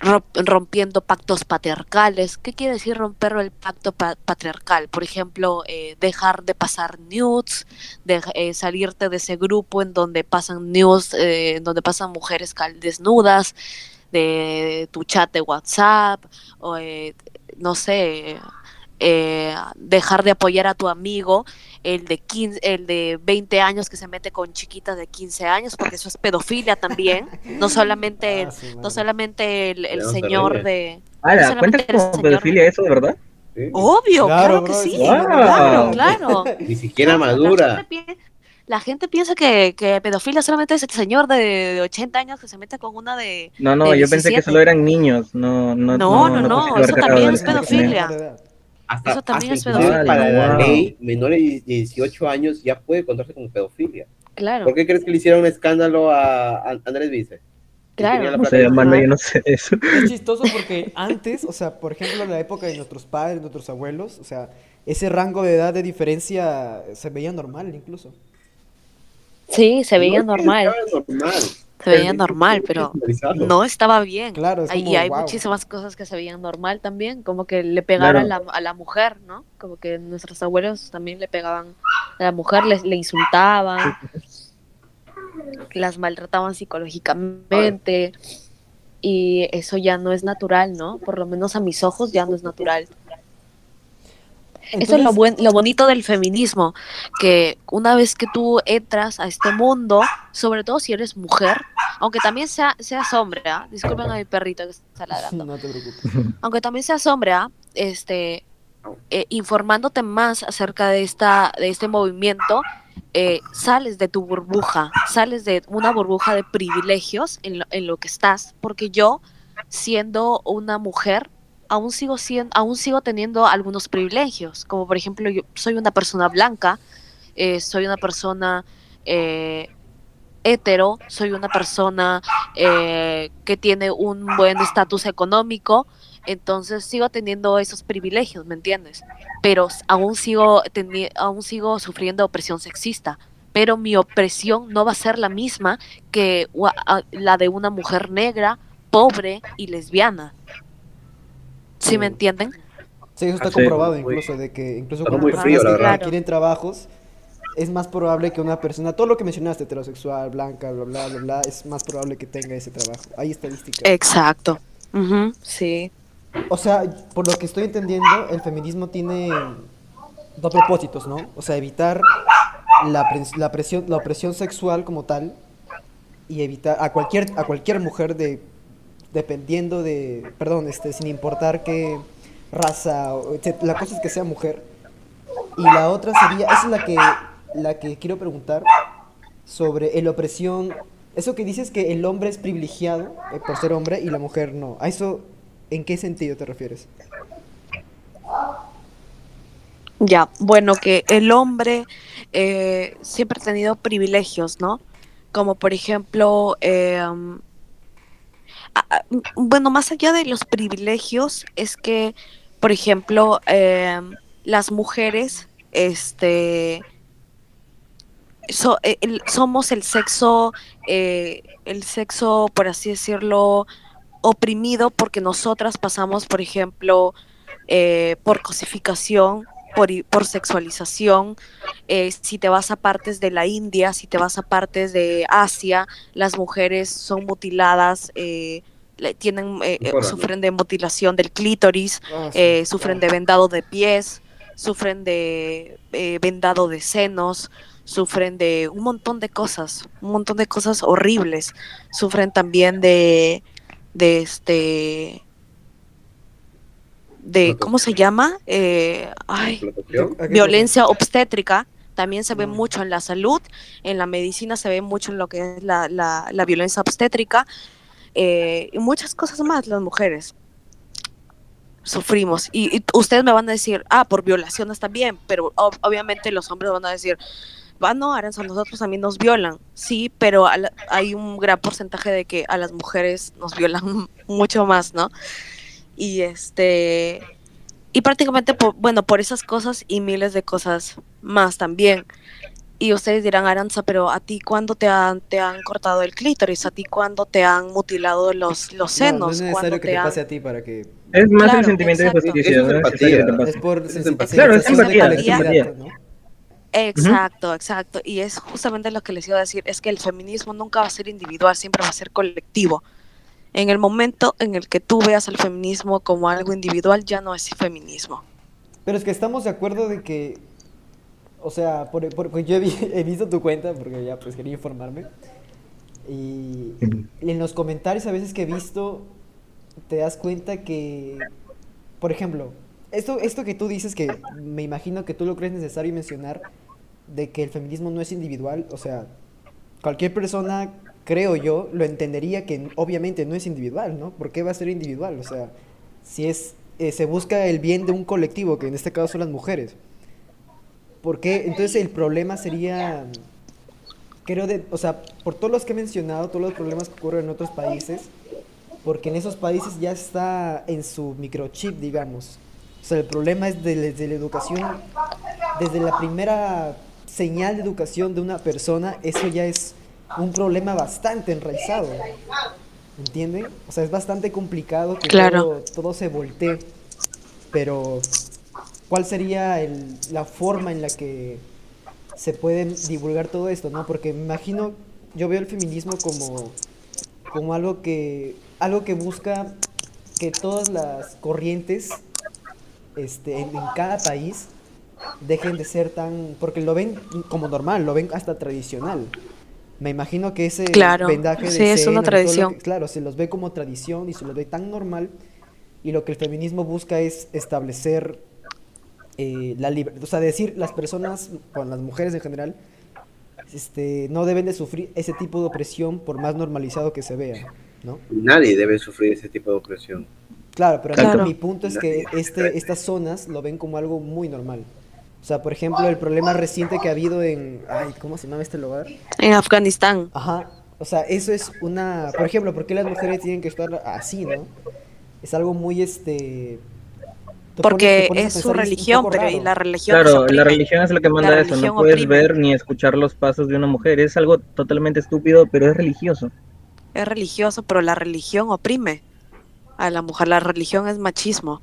B: ro- rompiendo pactos patriarcales. ¿Qué quiere decir romper el pacto pa- patriarcal? Por ejemplo, eh, dejar de pasar nudes, de, eh, salirte de ese grupo en donde pasan nudes, eh, en donde pasan mujeres desnudas, de tu chat de WhatsApp, o eh, no sé, eh, dejar de apoyar a tu amigo, el de 15, el de 20 años que se mete con chiquitas de 15 años, porque eso es pedofilia también, no solamente el,
A: Ah, su
B: no solamente el, el señor de
C: Ala,
B: solamente
C: ¿cuenta
B: el
C: como
B: señor-
C: pedofilia eso, de verdad?
D: Sí.
B: obvio,
A: Claro,
B: claro, que
A: bro,
B: sí,
A: es
B: claro,
C: wow.
B: claro.
D: Ni siquiera madura.
B: La gente piensa que, que pedofilia solamente es el señor de, de 80 años que se mete con una de...
C: No, no,
B: de
C: yo pensé que
B: 17.
C: solo eran niños, no, no,
B: No, no, no, eso también es pedofilia.
D: Hasta,
B: Eso también
D: hasta
B: es
C: pedofilia.
D: para la ley, menores de 18 años ya puede contarse como pedofilia.
B: Claro,
D: ¿Por qué crees que le hicieron un escándalo a a Andrés Vice?
B: Claro.
D: tenía la
C: No
D: plata
C: sé,
D: de-
C: mano,
B: Ajá.
C: yo no sé eso.
A: Es chistoso porque antes, o sea, por ejemplo, en la época de nuestros padres, nuestros abuelos, o sea, ese rango de edad de diferencia se veía normal incluso.
B: Sí, se veía
D: No,
B: normal, se veía normal, pero no estaba bien.
A: Claro, es como,
B: y hay
A: wow.
B: muchísimas cosas que se veían normal también, como que le pegaran a, la, a la mujer, ¿no? Como que nuestros abuelos también le pegaban a la mujer, les, le insultaban, las maltrataban psicológicamente. Y eso ya no es natural, ¿no? Por lo menos a mis ojos ya no es natural. Eso es lo, buen, lo bonito del feminismo, que una vez que tú entras a este mundo, sobre todo si eres mujer, aunque también sea, seas hombre, ¿ah? disculpen a mi perrito que está ladrando,
A: No te preocupes.
B: aunque también seas hombre, ¿ah? este, eh, informándote más acerca de, esta, de este movimiento, eh, sales de tu burbuja, sales de una burbuja de privilegios en lo, en lo que estás, porque yo, siendo una mujer, aún sigo siendo, aún sigo teniendo algunos privilegios, como por ejemplo yo soy una persona blanca, eh, soy una persona eh, hetero, soy una persona eh, que tiene un buen estatus económico, entonces sigo teniendo esos privilegios, ¿me entiendes? Pero aún sigo aún sigo sufriendo opresión sexista, pero mi opresión no va a ser la misma que la de una mujer negra, pobre y lesbiana. ¿Sí me
A: Sí.
B: entienden?
A: Sí, eso está
C: Ah, sí.
A: comprobado
D: Muy-
A: incluso, de que incluso cuando
D: muy
A: personas
D: frío, la
A: que
B: verdad.
A: quieren trabajos, es más probable que una persona, todo lo que mencionaste, heterosexual, blanca, bla, bla, bla, bla, es más probable que tenga ese trabajo. Hay estadísticas.
B: Exacto. Sí.
A: O sea, por lo que estoy entendiendo, el feminismo tiene dos propósitos, ¿no? O sea, evitar la, pres- la presión, la opresión sexual como tal y evitar a cualquier, a cualquier mujer de dependiendo de, perdón, este, sin importar qué raza, la cosa es que sea mujer. Y la otra sería, esa es la que, la que quiero preguntar sobre el opresión. Eso que dices que el hombre es privilegiado eh, por ser hombre y la mujer no. ¿A eso en qué sentido te refieres?
B: Ya, bueno, que el hombre eh, siempre ha tenido privilegios, ¿no? Como por ejemplo, eh, bueno, más allá de los privilegios, es que, por ejemplo, eh, las mujeres, este, so- eh, el- somos el sexo, eh, el sexo, por así decirlo, oprimido porque nosotras pasamos, por ejemplo, eh, por cosificación, por, por sexualización. Eh, si te vas a partes de la India, si te vas a partes de Asia, las mujeres son mutiladas, eh, tienen, eh, eh, sufren de mutilación del clítoris,
A: Ah, sí.
B: eh, sufren de vendado de pies, sufren de eh, vendado de senos, sufren de un montón de cosas, un montón de cosas horribles. Sufren también de, de este, de, ¿cómo se llama? Ay,
D: explotación.
A: ¿A qué
B: violencia obstétrica. También se ve mucho en la salud, en la medicina se ve mucho en lo que es la, la- la violencia obstétrica eh, y muchas cosas más las mujeres sufrimos. Y, y ustedes me van a decir, ah, por violaciones también, pero ob- obviamente los hombres van a decir, va, no, Aranza, nosotros también nos violan. Sí, pero a la- hay un gran porcentaje de que a las mujeres nos violan mucho más, ¿no? Y este... Y prácticamente, por, bueno, por esas cosas y miles de cosas más también. Y ustedes dirán, Aranza, pero a ti cuándo te han, te han cortado el clítoris, a ti cuándo te han mutilado los, los
A: No,
B: senos,
A: no es
B: ¿Cuándo
A: necesario que te
B: han-
A: pase a ti para que...
C: Es más
B: Claro,
C: el sentimiento
B: exacto.
C: de justicia, no es.
A: Es por
D: Es empatía.
C: Claro, es empatía,
B: es
A: colectividad,
C: empatía.
A: ¿no?
B: Exacto, exacto. Y es justamente lo que les iba a decir, es que el feminismo nunca va a ser individual, siempre va a ser colectivo. En el momento en el que tú veas al feminismo como algo individual, ya no es feminismo.
A: Pero es que estamos de acuerdo de que, o sea, por, por- porque yo he, vi- he visto tu cuenta, porque ya pues quería informarme, y en los comentarios a veces que he visto, te das cuenta que, por ejemplo, esto, esto que tú dices que me imagino que tú lo crees necesario mencionar, de que el feminismo no es individual, o sea, cualquier persona, creo yo, lo entendería que obviamente no es individual, ¿no? ¿Por qué va a ser individual? O sea, si es, eh, se busca el bien de un colectivo, que en este caso son las mujeres. ¿Por qué? Entonces el problema sería, creo, de, o sea, por todos los que he mencionado, todos los problemas que ocurren en otros países, porque en esos países ya está en su microchip, digamos. O sea, el problema es de- desde la educación, desde la primera señal de educación de una persona, eso ya es un problema bastante enraizado. ¿Entienden? O sea, es bastante complicado que
B: Claro.
A: todo, todo se voltee. Pero, ¿cuál sería el- la forma en la que se puede divulgar todo esto, no? Porque me imagino, yo veo el feminismo como, como algo que, algo que busca que todas las corrientes este, en, en cada país dejen de ser tan, porque lo ven como normal, lo ven hasta tradicional. Me imagino que ese
B: Claro,
A: vendaje de
B: sí, es una tradición.
A: que- claro, se los ve como tradición y se los ve tan normal y lo que el feminismo busca es establecer eh, la libertad, o sea, decir las personas, con las mujeres en general, este, no deben de sufrir ese tipo de opresión por más normalizado que se vea, ¿no?
D: Nadie debe sufrir ese tipo de opresión.
A: Claro, pero
B: Claro.
A: mi punto es que este, estas zonas lo ven como algo muy normal. O sea, por ejemplo, el problema reciente que ha habido en... Ay, ¿cómo se llama este lugar?
B: En Afganistán.
A: Ajá. O sea, eso es una... Por ejemplo, ¿por qué las mujeres tienen que estar así, no? Es algo muy, este... te
B: Porque
A: pones
B: es su religión, pero y la religión
C: Claro, la religión es lo que manda eso. No puedes
B: oprime.
C: ver ni escuchar los pasos de una mujer. Es algo totalmente estúpido, pero es religioso.
B: Es religioso, pero la religión oprime a la mujer. La religión es machismo.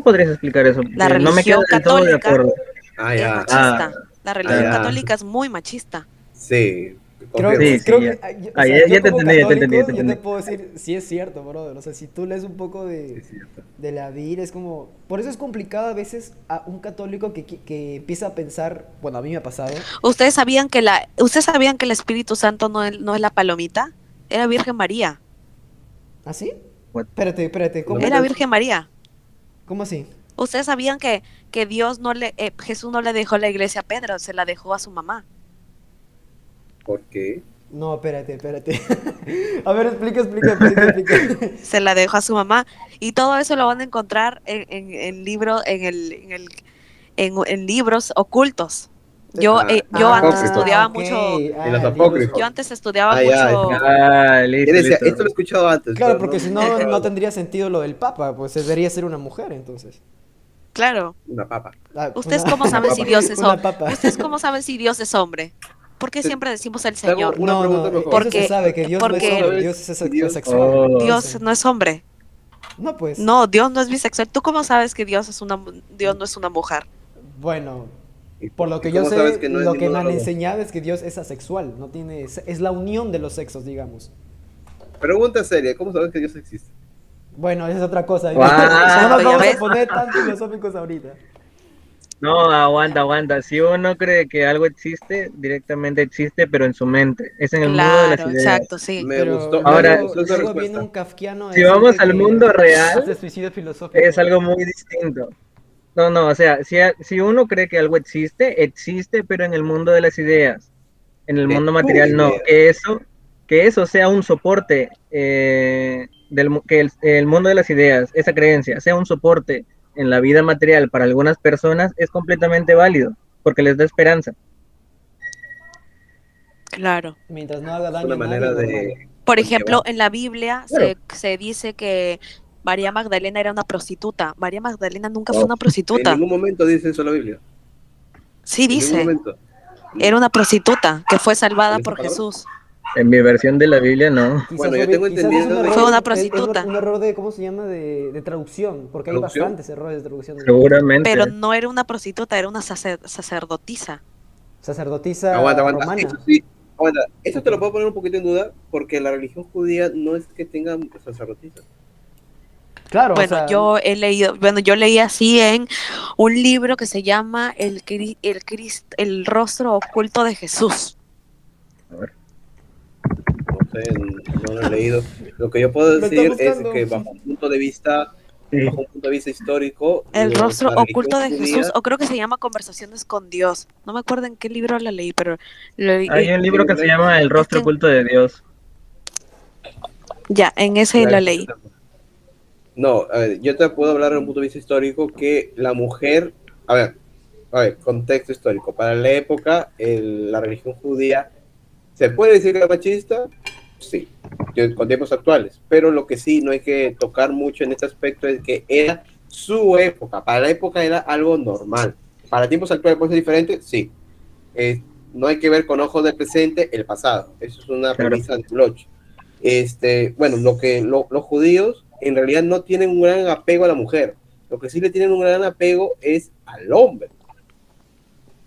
C: ¿Cómo podrías explicar eso?
B: La
C: Porque no me quedo
B: religión
C: del todo de
B: católica-
C: acuerdo.
D: Ah,
B: es
D: ya.
B: machista. La religión
D: ya.
B: católica es muy machista.
D: Sí.
A: Creo,
D: confirmo.
C: Sí, sí,
A: creo
C: ya.
A: que, ah, yo- o
C: Ah,
A: sea,
C: ya-
A: yo
C: ya te entendí, ya te entendí, ya te
A: Yo
C: entendí.
A: te puedo decir, sí es cierto, brother. O sea, si tú lees un poco
D: Sí,
A: de, de la Biblia, es como... Por eso es complicado a veces a un católico que, que empieza a pensar, bueno, a mí me ha pasado,
B: ¿Ustedes sabían que la, ¿ustedes sabían que el Espíritu Santo no es, no es la palomita? Era Virgen María.
A: ¿ah, sí?
C: What?
A: Espérate, espérate, ¿cómo,
B: Era Virgen María.
A: ¿Cómo así?
B: ¿Ustedes sabían que, que Dios no le, eh, Jesús no le dejó la iglesia a Pedro, se la dejó a su mamá?
D: ¿Por qué?
A: No, espérate, espérate. a ver, explica, explica, explica, explica.
B: Se la dejó a su mamá. Y todo eso lo van a encontrar en, en, en libro, en, el, en, el, en, en libros ocultos. Yo,
D: Ah,
B: eh, yo
D: ah,
B: antes
D: apócrifos.
B: estudiaba mucho,
A: ah,
D: En los
A: libros-
D: apócrifos.
B: yo antes estudiaba
D: Ah,
B: mucho,
C: Ah, listo,
D: Él decía,
C: listo.
D: esto lo he escuchado antes.
A: Claro, porque si no, no tendría sentido lo del Papa, pues debería ser una mujer, entonces.
B: claro.
D: Una papa.
A: Ah,
B: ¿Ustedes cómo saben si Dios es hombre? ¿Ustedes cómo saben si Dios es hombre? ¿Por qué siempre decimos el Señor?
D: una
A: no,
D: pregunta
A: no,
B: Porque-
A: se sabe que Dios no
B: porque-
A: es hombre, Dios es
D: Dios-.
C: Oh.
B: No es hombre.
A: No, pues.
B: No, Dios no es bisexual. ¿Tú cómo sabes que Dios es una Dios no es una mujer?
A: Bueno,
D: ¿Y
A: por lo que yo sé,
D: no
A: lo que me han enseñado es que Dios es asexual, no tiene, es la unión de los sexos, digamos.
D: Pregunta seria, ¿cómo sabes que Dios existe?
A: Bueno, esa es otra cosa.
C: Guau.
A: no nos
B: ¿Ya
A: vamos a poner tan filosóficos ahorita.
C: No, aguanta, aguanta. Si uno cree que algo existe, directamente existe, pero en su mente. Es en el mundo de las
B: Claro,
C: ideas.
B: exacto, sí.
D: Me
A: Pero
D: gustó,
C: Ahora-
A: luego viene un kafkiano
C: Si vamos al mundo real,
A: hace suicidio filosófico.
C: Es algo muy distinto. No, no, o sea, si, si uno cree que algo existe, existe, pero en el mundo de las ideas. En el
D: De
C: mundo material no.
D: idea.
C: Que eso, que eso sea un soporte, eh, del, que el, el mundo de las ideas, esa creencia, sea un soporte en la vida material para algunas personas, es completamente válido, porque les da esperanza.
B: Claro.
A: Mientras no haga daño
D: una manera
A: nadie,
D: de...
B: Por
D: Porque
B: ejemplo, en la Biblia se, se dice que María Magdalena era una prostituta. María Magdalena nunca fue una
D: En
B: prostituta.
D: ningún momento dice eso la Biblia.
B: Sí
D: En
B: dice.
D: momento.
B: Era una prostituta que fue salvada
D: ¿En
B: por
D: palabra?
B: Jesús.
C: En mi versión de la Biblia, no.
A: Quizás
D: Bueno, yo
A: fue-
D: tengo
A: un
D: entendido
A: error-
B: Fue una
A: es- es
B: prostituta.
A: un error de, ¿cómo se llama? De, de traducción, porque hay
D: ¿Traducción?
A: bastantes errores de traducción. de-
C: Seguramente.
B: Pero no era una prostituta, era una sacer- sacerdotisa.
A: Sacerdotisa
D: Aguanta, aguanta.
A: romana.
D: Eso sí, aguanta. Eso te lo puedo poner un poquito en duda porque la religión judía no es que tenga sacerdotisas.
A: Claro, o
B: Bueno,
A: sea,
B: yo he leído, bueno, yo leí así en un libro que se llama El, Cri- el, el rostro oculto de Jesús.
C: A ver.
D: No sé, no lo he leído. Lo que yo puedo decir es que bajo un punto de vista,
C: Sí.
D: bajo un punto de vista histórico,
B: El rostro oculto de
D: judía-
B: Jesús, o creo que se llama Conversaciones con Dios. No me acuerdo en qué libro la leí, pero lo leí-
C: Hay un libro que se llama El rostro
B: Es que-
C: oculto de Dios.
B: ya, en ese la leí.
D: No, a ver, yo te puedo hablar desde un punto de vista histórico que la mujer, a ver, a ver, contexto histórico. Para la época, el- la religión judía, ¿se puede decir que era machista? Sí, con tiempos actuales. Pero lo que sí no hay que tocar mucho en este aspecto es que era su época. Para la época era algo normal. Para tiempos actuales puede ser diferente, sí. Eh, no hay que ver con ojos del presente el pasado. Eso es una
C: Claro.
D: premisa de Bloch. Este, bueno, lo que lo- los judíos en realidad no tienen un gran apego a la mujer. Lo que sí le tienen un gran apego es al hombre.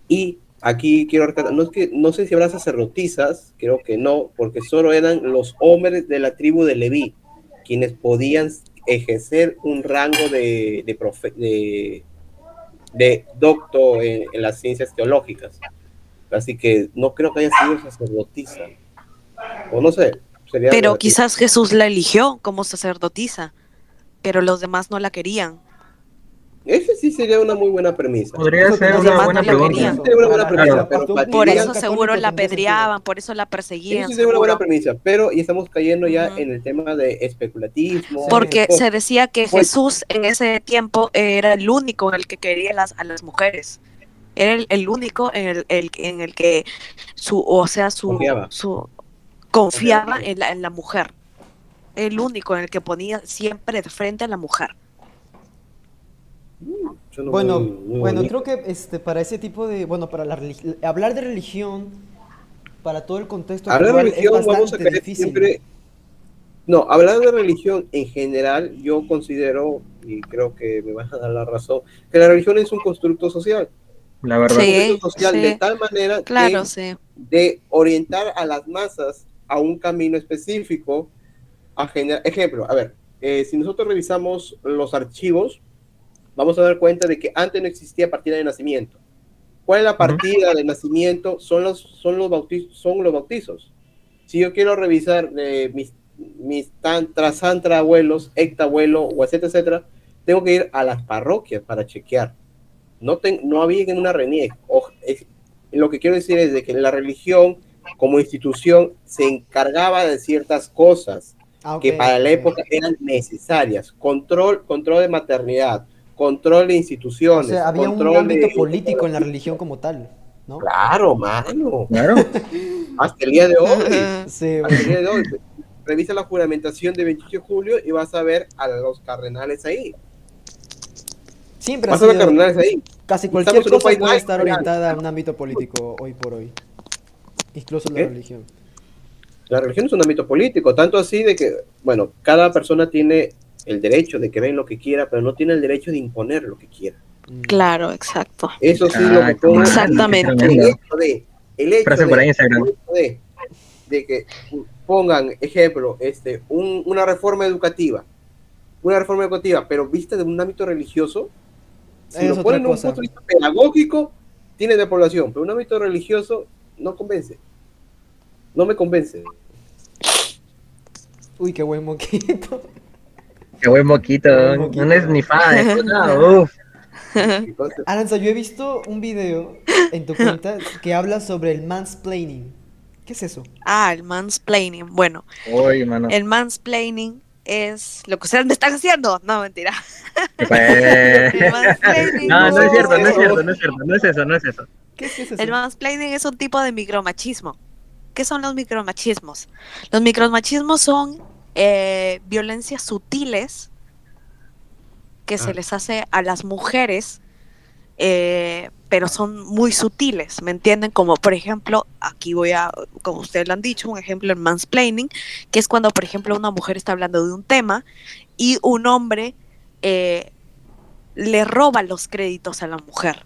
D: Y aquí quiero recalcar, no, es que, no sé si habrá sacerdotisas, creo que no, porque solo eran los hombres de la tribu de Leví quienes podían ejercer un rango de, de, profe- de, de docto en, en las ciencias teológicas. Así que no creo que haya sido sacerdotisa. O no sé. Sería
B: Pero quizás Jesús la eligió como sacerdotisa, pero los demás no la querían.
D: Ese sí sería una muy buena premisa.
C: Podría
A: Eso
C: ser una buena
B: no
D: una premisa,
C: Claro.
A: Por
B: eso seguro la apedreaban, por eso la
D: Eso
B: perseguían.
D: sí sería una buena premisa, pero y estamos cayendo ya en el tema de especulativismo.
B: Porque
D: cosas.
B: se decía que
D: Pues-
B: Jesús en ese tiempo era el único en el que quería las, a las mujeres. Era el, el único en el, el- en el que su, o sea, su,
D: Confiaba.
B: su confiaba en la, en la mujer. El único en el que ponía siempre de frente a la mujer.
D: Suena
A: Bueno,
D: muy- muy
A: bueno,
D: bonito.
A: creo que este, para ese tipo de, bueno, para la hablar de religión, para todo el contexto
D: Hablar de religión
A: es
D: vamos a
A: bastante
D: caer
A: difícil.
D: siempre. No, hablar de religión en general, yo considero, y creo que me van a dar la razón, que la religión es un constructo social.
C: la verdad.
B: Sí.
D: Contexto social
B: sí.
D: de tal manera
B: Claro,
D: que
B: sí.
D: de orientar a las masas a un camino específico, a generar, ejemplo, a ver, eh, si nosotros revisamos los archivos, vamos a dar cuenta de que antes no existía partida de nacimiento. ¿Cuál es la partida de nacimiento? Son los, son los, bautizos, son los bautizos. Si yo quiero revisar eh, mis, mis tantra, santra abuelos, ectabuelo, o etcétera, etcétera, tengo que ir a las parroquias para chequear. No, ten- no había en una RENIEC. O- es- lo que quiero decir es de que la religión como institución se encargaba de ciertas cosas
A: Ah,
D: que para la época eran necesarias. Control, control de maternidad, control de
A: O
D: instituciones.
A: sea, había un
D: control
A: ámbito
D: de-
A: político en la religión como tal, ¿no?
D: Claro, mano.
C: Claro.
D: Hasta el día de hoy.
A: Sí,
D: Hasta el día de hoy. Revisa la juramentación de 28 de julio y vas a ver a los cardenales ahí.
A: siempre ha
D: Vas a ver
A: sido,
D: cardenales ahí.
A: casi cualquier
D: un
A: cosa
D: país
A: puede estar orientada a un ámbito político hoy por hoy. Incluso la religión.
D: La religión es un ámbito político, tanto así de que, bueno, cada persona tiene el derecho de que vean lo que quiera, pero no tiene el derecho de imponer lo que quiera.
A: Mm.
B: Claro, exacto.
D: Eso sí lo que
B: Exactamente.
D: El hecho de, el hecho
C: Frase
D: de,
C: para Instagram.
D: el hecho de, de que pongan, ejemplo, este, un- una reforma educativa, una reforma educativa, pero vista de un ámbito religioso, si
A: Es
D: lo ponen en un punto de vista pedagógico, tiene de población, pero un ámbito religioso no convence. No me convence.
A: Uy, qué buen moquito.
C: Qué buen moquito.
A: Qué buen moquito.
C: No es ni fa, es nada, uf.
A: Aranza, yo he visto un video en tu cuenta que habla sobre el mansplaining. ¿Qué es eso?
B: Ah, el mansplaining. Bueno, el mansplaining es lo que ustedes me están haciendo. No, mentira.
C: ¿Qué fue?
B: El mansplaining.
C: No, no es cierto, no es cierto, no es cierto, no es eso, no es eso.
A: ¿Qué es, qué es eso?
B: El mansplaining es un tipo de micromachismo. ¿Qué son los micromachismos? Los micromachismos son eh, violencias sutiles que se
D: Ah.
B: les hace a las mujeres, eh, pero son muy sutiles, ¿me entienden? Como por ejemplo, aquí voy a, como ustedes lo han dicho, un ejemplo en mansplaining, que es cuando, por ejemplo, una mujer está hablando de un tema y un hombre eh, le roba los créditos a la mujer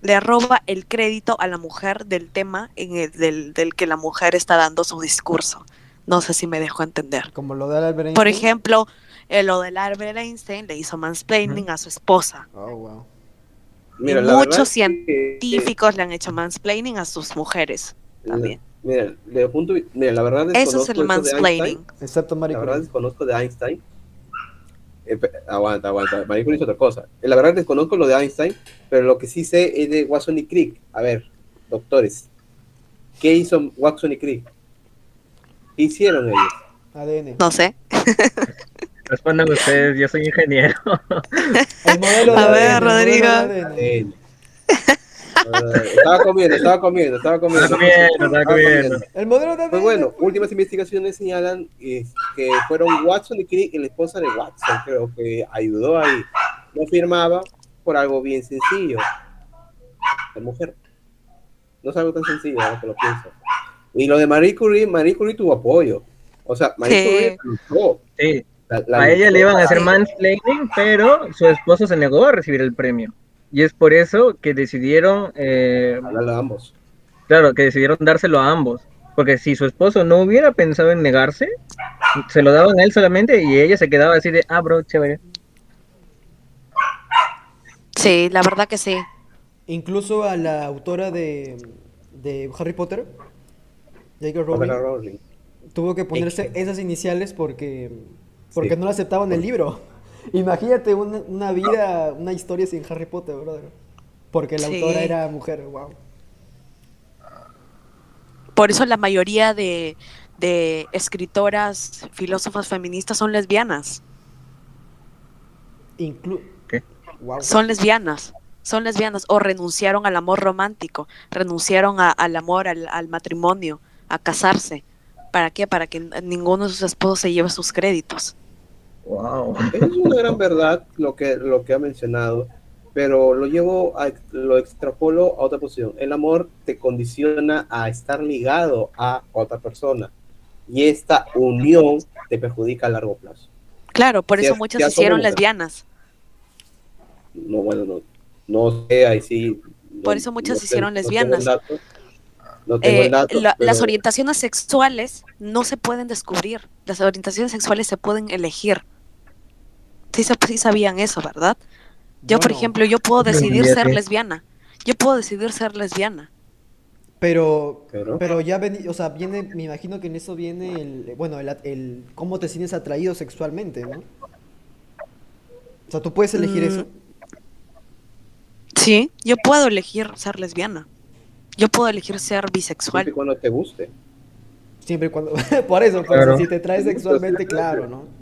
B: le roba el crédito a la mujer del tema en el, del, del que la mujer está dando su discurso. No sé si me dejo entender.
A: Como lo de Albert
B: Por ejemplo, eh, lo del Albert Einstein le hizo mansplaining a su esposa.
A: Oh, wow.
D: mira,
B: muchos
D: que, eh,
B: científicos le han hecho mansplaining a sus mujeres también.
D: Mira, de punto, mira, la verdad
B: Eso es el mansplaining.
A: Excepto Marie
D: La verdad desconozco de Einstein. Eh, aguanta, aguanta. Marie Curie es otra cosa. Eh, La verdad desconozco lo de Einstein, pero lo que sí sé es de Watson y Crick. A ver, doctores, ¿qué hizo Watson y Crick? ¿Qué hicieron ellos?
A: ADN.
B: No sé.
C: Respondan ustedes, yo soy ingeniero.
A: El modelo de
B: A
A: ADN,
B: ver, Rodrigo.
A: ADN.
D: Ah, estaba comiendo, estaba comiendo, estaba comiendo.
C: Estaba comiendo, estaba comiendo.
A: El modelo de ADN.
D: Pues bueno, últimas investigaciones señalan eh, que fueron Watson y Crick y la esposa de Watson, creo que ayudó ahí. No firmaba por algo bien sencillo. La mujer. No es algo tan sencillo, ahora que lo pienso. Y lo de Marie Curie, Marie Curie tuvo apoyo. O sea, Marie
B: Sí.
D: Curie luchó.
C: Sí,
D: La- la
C: a ella le iban a hacer mansplaining, pero su esposo se negó a recibir el premio. Y es por eso que decidieron, eh,
D: a ambos.
C: claro, que decidieron dárselo a ambos. Porque si su esposo no hubiera pensado en negarse, se lo daban a él solamente y ella se quedaba así de, ah, bro, chévere.
B: Sí, la verdad que sí.
A: Incluso a la autora de, de Harry Potter, J.K. Rowling,
D: J.K. Rowling.
A: tuvo que ponerse esas iniciales porque, porque
D: Sí.
A: no le aceptaban el libro. Imagínate una, una vida, una historia sin Harry Potter, brother. Porque la
B: Sí.
A: autora era mujer, wow.
B: Por eso la mayoría de, de escritoras, filósofas feministas son lesbianas.
A: Inclu
C: ¿Qué?
A: Wow.
B: Son lesbianas. Son lesbianas o renunciaron al amor romántico, renunciaron a- al amor, al, al matrimonio, a casarse. ¿Para qué? Para que ninguno de sus esposos se lleve sus créditos.
C: Wow.
D: Es una gran verdad lo que, lo que ha mencionado, pero lo llevo, a, lo extrapolo a otra posición. El amor te condiciona a estar ligado a otra persona y esta unión te perjudica a largo plazo.
B: Claro, por eso
D: es-
B: muchas se hicieron lesbianas.
D: No, bueno, no. No sé, ahí sí. no-
B: Por eso muchas
D: no
B: se
D: sé-
B: hicieron
D: no
B: lesbianas.
D: el dato. No tengo
B: Eh,
D: el dato,
B: la- las orientaciones sexuales no se pueden descubrir. Las orientaciones sexuales se pueden elegir. Sí, sa- sí sabían eso, ¿verdad? Yo, por ejemplo, yo puedo decidir ser
C: que-
B: lesbiana. Yo puedo decidir ser lesbiana.
A: Pero,
D: Pero-
A: pero ya ven, o sea, viene, me imagino que en eso viene el, bueno, el, el cómo te sientes atraído sexualmente, ¿no? O sea, tú puedes elegir
B: Mm,
A: eso.
B: Sí, yo puedo elegir ser lesbiana. Yo puedo elegir ser
D: siempre y
B: bisexual.
D: cuando te guste.
A: Siempre y cuando, por eso, pues,
C: Claro.
A: si te traes sexualmente, claro, ¿no?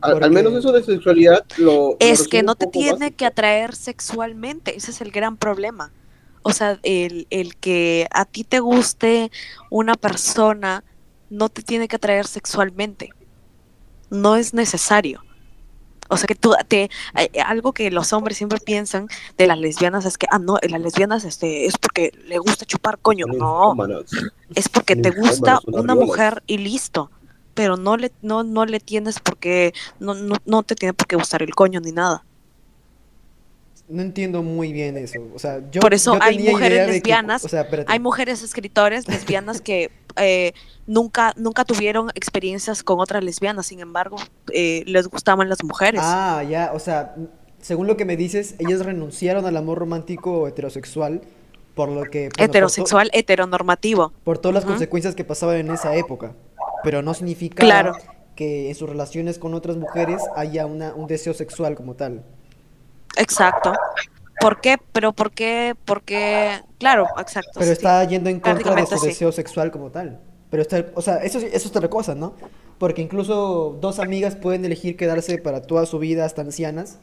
D: Al, menos eso de sexualidad lo. lo
B: Es que no te tiene que atraer sexualmente. Ese es el gran problema. O sea, el, el que a ti te guste una persona no te tiene que atraer sexualmente. No es necesario. O sea que tú te algo que los hombres siempre piensan de las lesbianas es que ah no, las lesbianas este es porque le gusta chupar coño. No, es porque te gusta una mujer y listo. Pero no le no no le tienes por qué no, no, no te tiene por qué gustar el coño ni nada.
A: No entiendo muy bien eso. O sea, yo,
B: Por eso
A: yo
B: hay mujeres
A: de que-
B: lesbianas,
A: o sea.
B: Hay mujeres escritores lesbianas que eh, nunca, nunca tuvieron experiencias con otras lesbianas, sin embargo, eh, les gustaban las mujeres.
A: Ah, ya, o sea, según lo que me dices, ellas renunciaron al amor romántico heterosexual por lo que... bueno, por
B: Heterosexual, heteronormativo.
A: Por, todas las
B: Ujú.
A: consecuencias que pasaban en esa época. Pero no significa
B: Claro.
A: que en sus relaciones con otras mujeres haya una, un deseo sexual como tal.
B: Exacto. ¿Por qué? Pero ¿por qué? Porque, claro, exacto.
A: Pero
B: sí.
A: está yendo en contra de su
B: sí.
A: deseo sexual como tal. Pero está, o sea, eso, eso es otra cosa, ¿no? Porque incluso dos amigas pueden elegir quedarse para toda su vida hasta ancianas.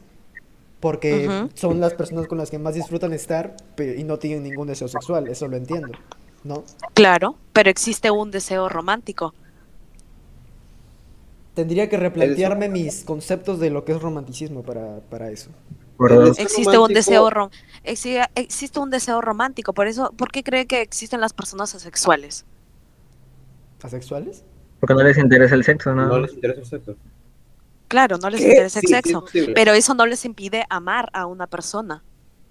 A: Porque son las personas con las que más disfrutan estar pe- y no tienen ningún deseo sexual. Eso lo entiendo, ¿no?
B: Claro, pero existe un deseo romántico.
A: Tendría que replantearme mis conceptos de lo que es romanticismo para, para eso.
B: Existe un deseo rom- exi- existe un deseo romántico, por eso, ¿por qué cree que existen las personas asexuales?
A: ¿Asexuales?
C: Porque no les interesa el sexo, ¿no?
D: No les interesa el sexo.
B: Claro, no les
D: ¿Qué?
B: interesa el
D: Sí, sí es
B: sexo, pero eso no les impide amar a una persona.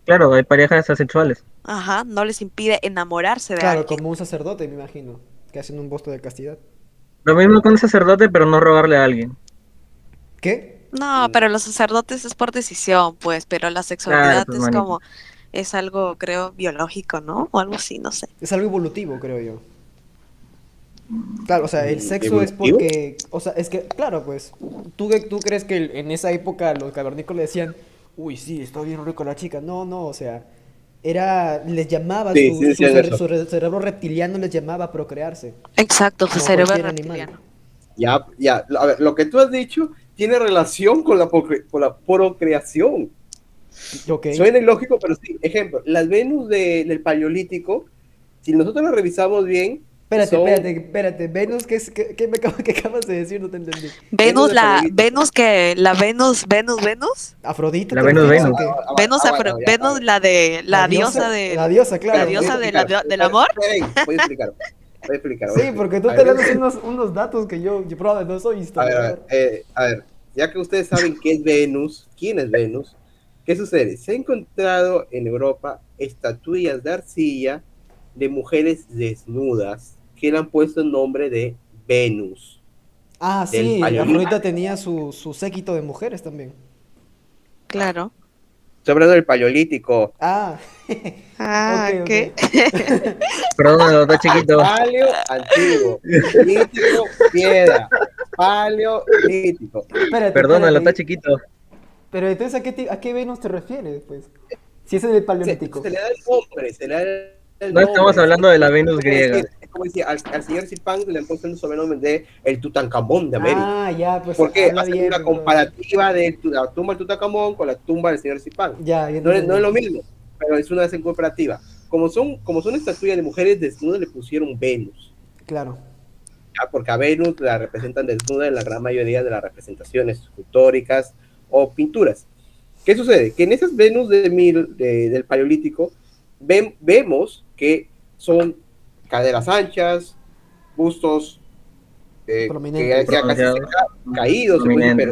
C: Claro, hay parejas asexuales.
B: Ajá, no les impide enamorarse de
A: Claro,
B: alguien.
A: como un sacerdote, me imagino, que hacen un voto de castidad.
C: Lo mismo con un sacerdote, pero no robarle a alguien.
A: ¿Qué?
B: No,
D: Mm.
B: pero los sacerdotes es por decisión, pues, pero la sexualidad
C: pues,
B: es
C: manito.
B: como, es algo, creo, biológico, ¿no? O algo así, no sé.
A: Es algo evolutivo, creo yo. Claro, o sea, el sexo es porque, o sea, es que, claro, pues, ¿tú, tú crees que en esa época los cavernícolas decían, uy, sí, está bien rico la chica? No, no, o sea, era, les llamaba,
D: Sí,
A: su,
D: sí
A: cerebro reptiliano les llamaba a procrearse.
B: Exacto, su cerebro
A: animal.
B: reptiliano.
D: Ya, ya. A ver, lo que tú has dicho tiene relación con la, procre- con la procreación.
A: Ok.
D: Suena ilógico, pero sí. Ejemplo, las Venus de- del Paleolítico, si nosotros las revisamos bien,
A: Espérate,
D: son-
A: espérate, espérate, Venus, ¿qué, es- qué, qué me acabas, qué acabas de decir? No te entendí.
B: Venus, la. Venus que, la Venus, Venus, Venus,
A: ¿Afrodita?
C: La Venus, Venus.
D: Ah, ah,
B: Venus,
D: ah,
B: afro-
D: bueno, ya, a
B: Venus
D: ver.
B: la de, la, diosa de,
A: La diosa, claro.
B: la diosa de la- del amor.
D: Voy a explicar. Voy a explicar. voy a
A: Sí, porque tú
D: A
A: te
D: ver,
A: das unos, unos datos que yo, yo probablemente no soy
D: A ver, a
A: historiador.
D: ver, eh, a ver, ya que ustedes saben qué es Venus, quién es Venus, ¿qué sucede? Se ha encontrado en Europa estatuillas de arcilla de mujeres desnudas que le han puesto el nombre de Venus.
A: Ah, sí. Afrodita tenía su, su séquito de mujeres también.
B: Claro.
D: Estoy hablando del Paleolítico.
A: Ah,
B: Ah,
A: ok, ok.
B: ¿qué?
C: Perdón, está chiquito.
D: Paleo antiguo, lítico, piedra, paleolítico.
A: Espérate,
C: Perdónalo, está chiquito.
A: Pero entonces, ¿a qué, te- ¿a qué Venus te refieres, pues? Si es el Paleolítico.
D: se le da el nombre, se le da el
C: No estamos hablando de la Venus griega.
D: Como al, al señor Zipán le han puesto el sobrenombre de el Tutankamón de América.
A: Ah, ya, pues
D: porque hacen
A: bien,
D: una comparativa de la tumba del Tutankamón con la tumba del señor Zipán.
A: Ya,
D: No, es- no es lo mismo, pero es una comparativa. Como son, como son estatuillas de mujeres desnudas, le pusieron Venus.
A: Claro.
D: ¿ya? Porque a Venus la representan desnuda en la gran mayoría de las representaciones escultóricas o pinturas. ¿Qué sucede? Que en esas Venus de mil, de- del Paleolítico ven- vemos que son caderas anchas, bustos eh, que caídos, pero.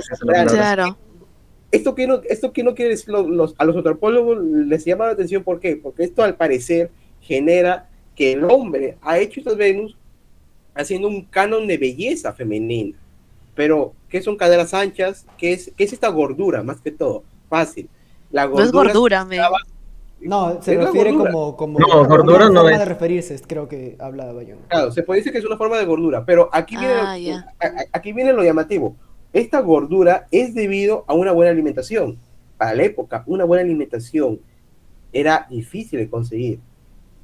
B: Claro.
D: esto que no, esto que no quiere decir los, los- a los antropólogos les llama la atención, ¿por qué? Porque esto al parecer genera que el hombre ha hecho estas Venus haciendo un canon de belleza femenina. Pero, ¿qué son caderas anchas? ¿Qué es, qué es esta gordura, más que todo? Fácil. La
B: No es gordura, me.
A: No, se refiere
D: gordura.
A: como, como
C: No, gordura
A: una
C: no
A: forma
C: es.
A: de referirse, creo que habla Bayona.
D: Claro, se puede decir que es una forma de gordura, pero aquí viene,
B: Ah, ya.
D: a- a- aquí viene lo llamativo. Esta gordura es debido a una buena alimentación. Para la época, una buena alimentación era difícil de conseguir.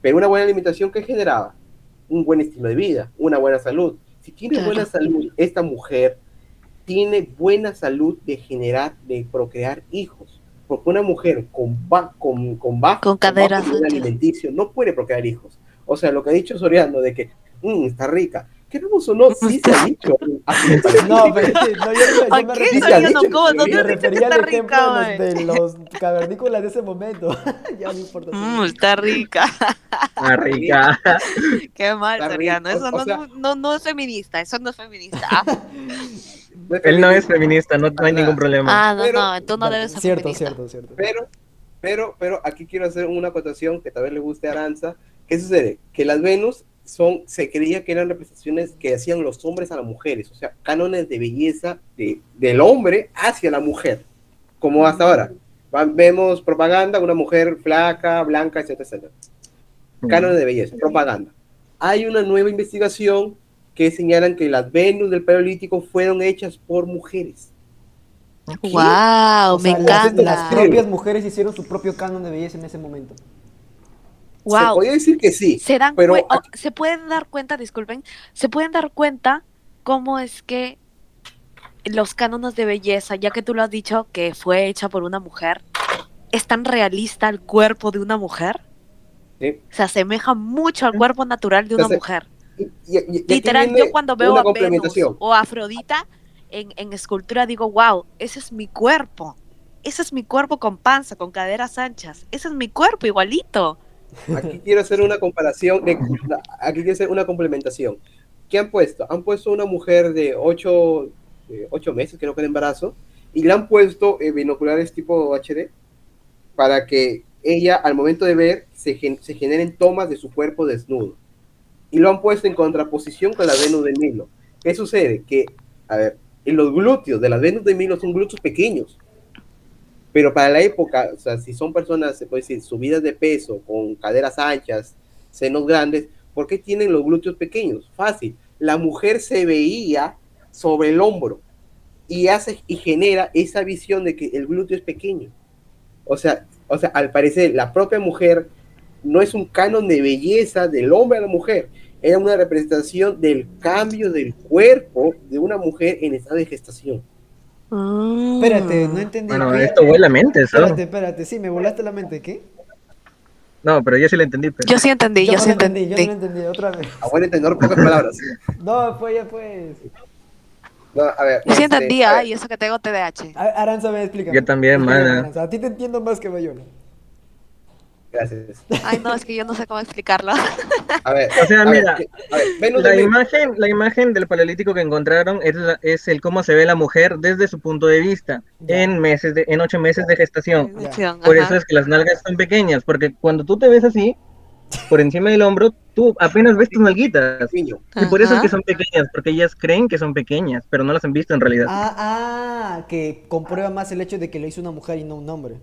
D: Pero una buena alimentación que generaba un buen estilo de vida, una buena salud. Si tiene
B: Claro.
D: buena salud, esta mujer tiene buena salud de generar, de procrear hijos. Porque una mujer con, ba- con, con bajo,
B: Con caderas
D: bajo poder
B: anchas.
D: alimenticio no puede procrear hijos. O sea, lo que ha dicho Soriano de que "Mm, está rica. Queremos o no, sí se ha dicho.
A: No, pero sí, no, yo, yo me
B: ¿A qué
A: refería-?
D: Soriano?
B: ¿Cómo?
D: Me
B: ¿Dónde
A: me refería
B: está
A: al ejemplo
B: rica,
A: de los, de los cavernícolas de ese momento. ya no importa.
B: Mm, está rica.
C: Ah, rica.
B: Qué mal,
D: Está
B: Soriano. Eso
D: o
B: no,
D: sea-
B: no, no es feminista. Eso no es feminista. Ah,
C: Él no es feminista, no, no hay ningún problema.
B: Ah, no,
D: Pero-
B: no. Tú no debes ser
A: Cierto,
B: feminista.
A: cierto, cierto.
D: Pero, pero, pero aquí quiero hacer una acotación que tal vez le guste a Aranza. ¿Qué sucede? Que las Venus son, se creía que eran representaciones que hacían los hombres a las mujeres, o sea, cánones de belleza de, del hombre hacia la mujer, como hasta ahora. Va- vemos propaganda, una mujer flaca, blanca, etcétera, etcétera. Cánones de belleza, propaganda. Hay una nueva investigación que señalan que las Venus del Paleolítico fueron hechas por mujeres.
B: Wow,
A: O
B: me
A: las-
B: encanta.
A: Las, propias mujeres hicieron su propio canon de belleza en ese momento.
D: Se
B: Wow.
D: podría decir que sí,
B: Se dan
D: pero
B: oh, se pueden dar cuenta, disculpen, se pueden dar cuenta cómo es que los cánones de belleza, ya que tú lo has dicho que fue hecha por una mujer, es tan realista el cuerpo de una mujer.
D: Sí.
B: Se asemeja mucho al cuerpo natural de una mujer.
D: Y-
B: Literal, yo cuando veo a Venus o a Afrodita en, en escultura digo, wow, ese es mi cuerpo. Ese es mi cuerpo con panza, con caderas anchas. Ese es mi cuerpo igualito.
D: Aquí quiero hacer una comparación, de- aquí quiero hacer una complementación. ¿Qué han puesto? Han puesto una mujer de 8 ocho meses, creo que de embarazo, y le han puesto eh, binoculares tipo HD para que ella, al momento de ver, se, gen- se generen tomas de su cuerpo desnudo. Y lo han puesto en contraposición con la Venus de Milo. ¿Qué sucede? Que, a ver, en los glúteos de la Venus de Milo son glúteos pequeños. Pero para la época, o sea, si son personas, se puede decir, subidas de peso, con caderas anchas, senos grandes, ¿por qué tienen los glúteos pequeños? Fácil. La mujer se veía sobre el hombro y hace y genera esa visión de que el glúteo es pequeño. O sea, o sea, al parecer la propia mujer no es un canon de belleza del hombre a la mujer, era una representación del cambio del cuerpo de una mujer en estado de gestación.
A: Espérate, no entendí.
C: Bueno,
A: ¿qué?
C: esto vuela mente, ¿sabes?
A: Espérate, espérate, sí, me volaste la mente, ¿qué?
C: No, pero yo sí lo entendí. Pero...
B: Yo sí entendí, yo,
A: no
B: sí
A: entendí,
B: entendí.
A: yo no lo entendí, otra vez.
D: A buen entender pocas palabras.
A: No, pues ya pues.
D: No, a ver,
B: Yo sí
D: este,
B: entendí, ay, eso que tengo TDAH.
A: Aranza, me explica.
C: Yo también, mana.
A: A ti te entiendo más que Bayona.
D: Gracias.
B: Ay, no, es que yo no sé cómo explicarlo.
D: A ver,
C: O sea,
D: a ver,
C: mira,
D: a ver, Venus
C: La imagen, la imagen del paleolítico que encontraron es, la- es el cómo se ve la mujer desde su punto de vista
A: Ya.
C: en meses de, en ocho meses de gestación.
A: Ya.
C: Por
B: Ajá.
C: eso es que las nalgas son pequeñas, porque cuando tú te ves así, por encima del hombro, tú apenas ves tus nalguitas. Y por eso es que son pequeñas, porque ellas creen que son pequeñas, pero no las han visto en realidad.
A: Ah, ah, que comprueba más el hecho de que lo hizo una mujer y no un hombre.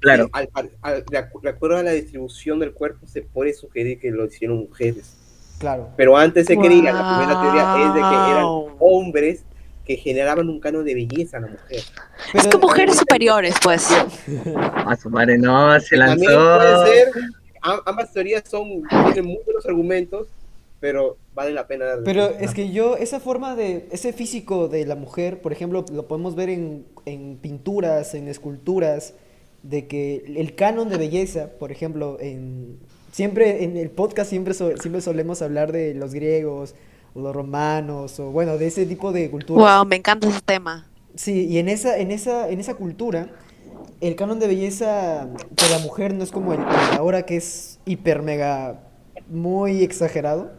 C: Claro.
D: Sí, al al- de, acu- de acuerdo a la distribución del cuerpo, se puede sugerir que lo hicieron mujeres.
A: Claro.
D: Pero antes se creía, la primera teoría es de que eran
B: Wow.
D: hombres que generaban un canon de belleza a la mujer.
B: Es
A: Pero-
B: que mujeres superiores, pues.
C: A su madre, no, se
D: También
C: lanzó.
D: puede ser, am- ambas teorías son, tienen muy buenos argumentos, pero vale la pena. darle-
A: Pero es que yo, esa forma de, ese físico de la mujer, por ejemplo, lo podemos ver en, en pinturas, en esculturas, de que el canon de belleza, por ejemplo, en, siempre en el podcast siempre, so- siempre solemos hablar de los griegos, o los romanos, o bueno, de ese tipo de culturas.
B: Wow, me encanta ese tema.
A: Sí, y en esa, en esa, en esa cultura, el canon de belleza de la mujer no es como el, el ahora que es hiper mega muy exagerado.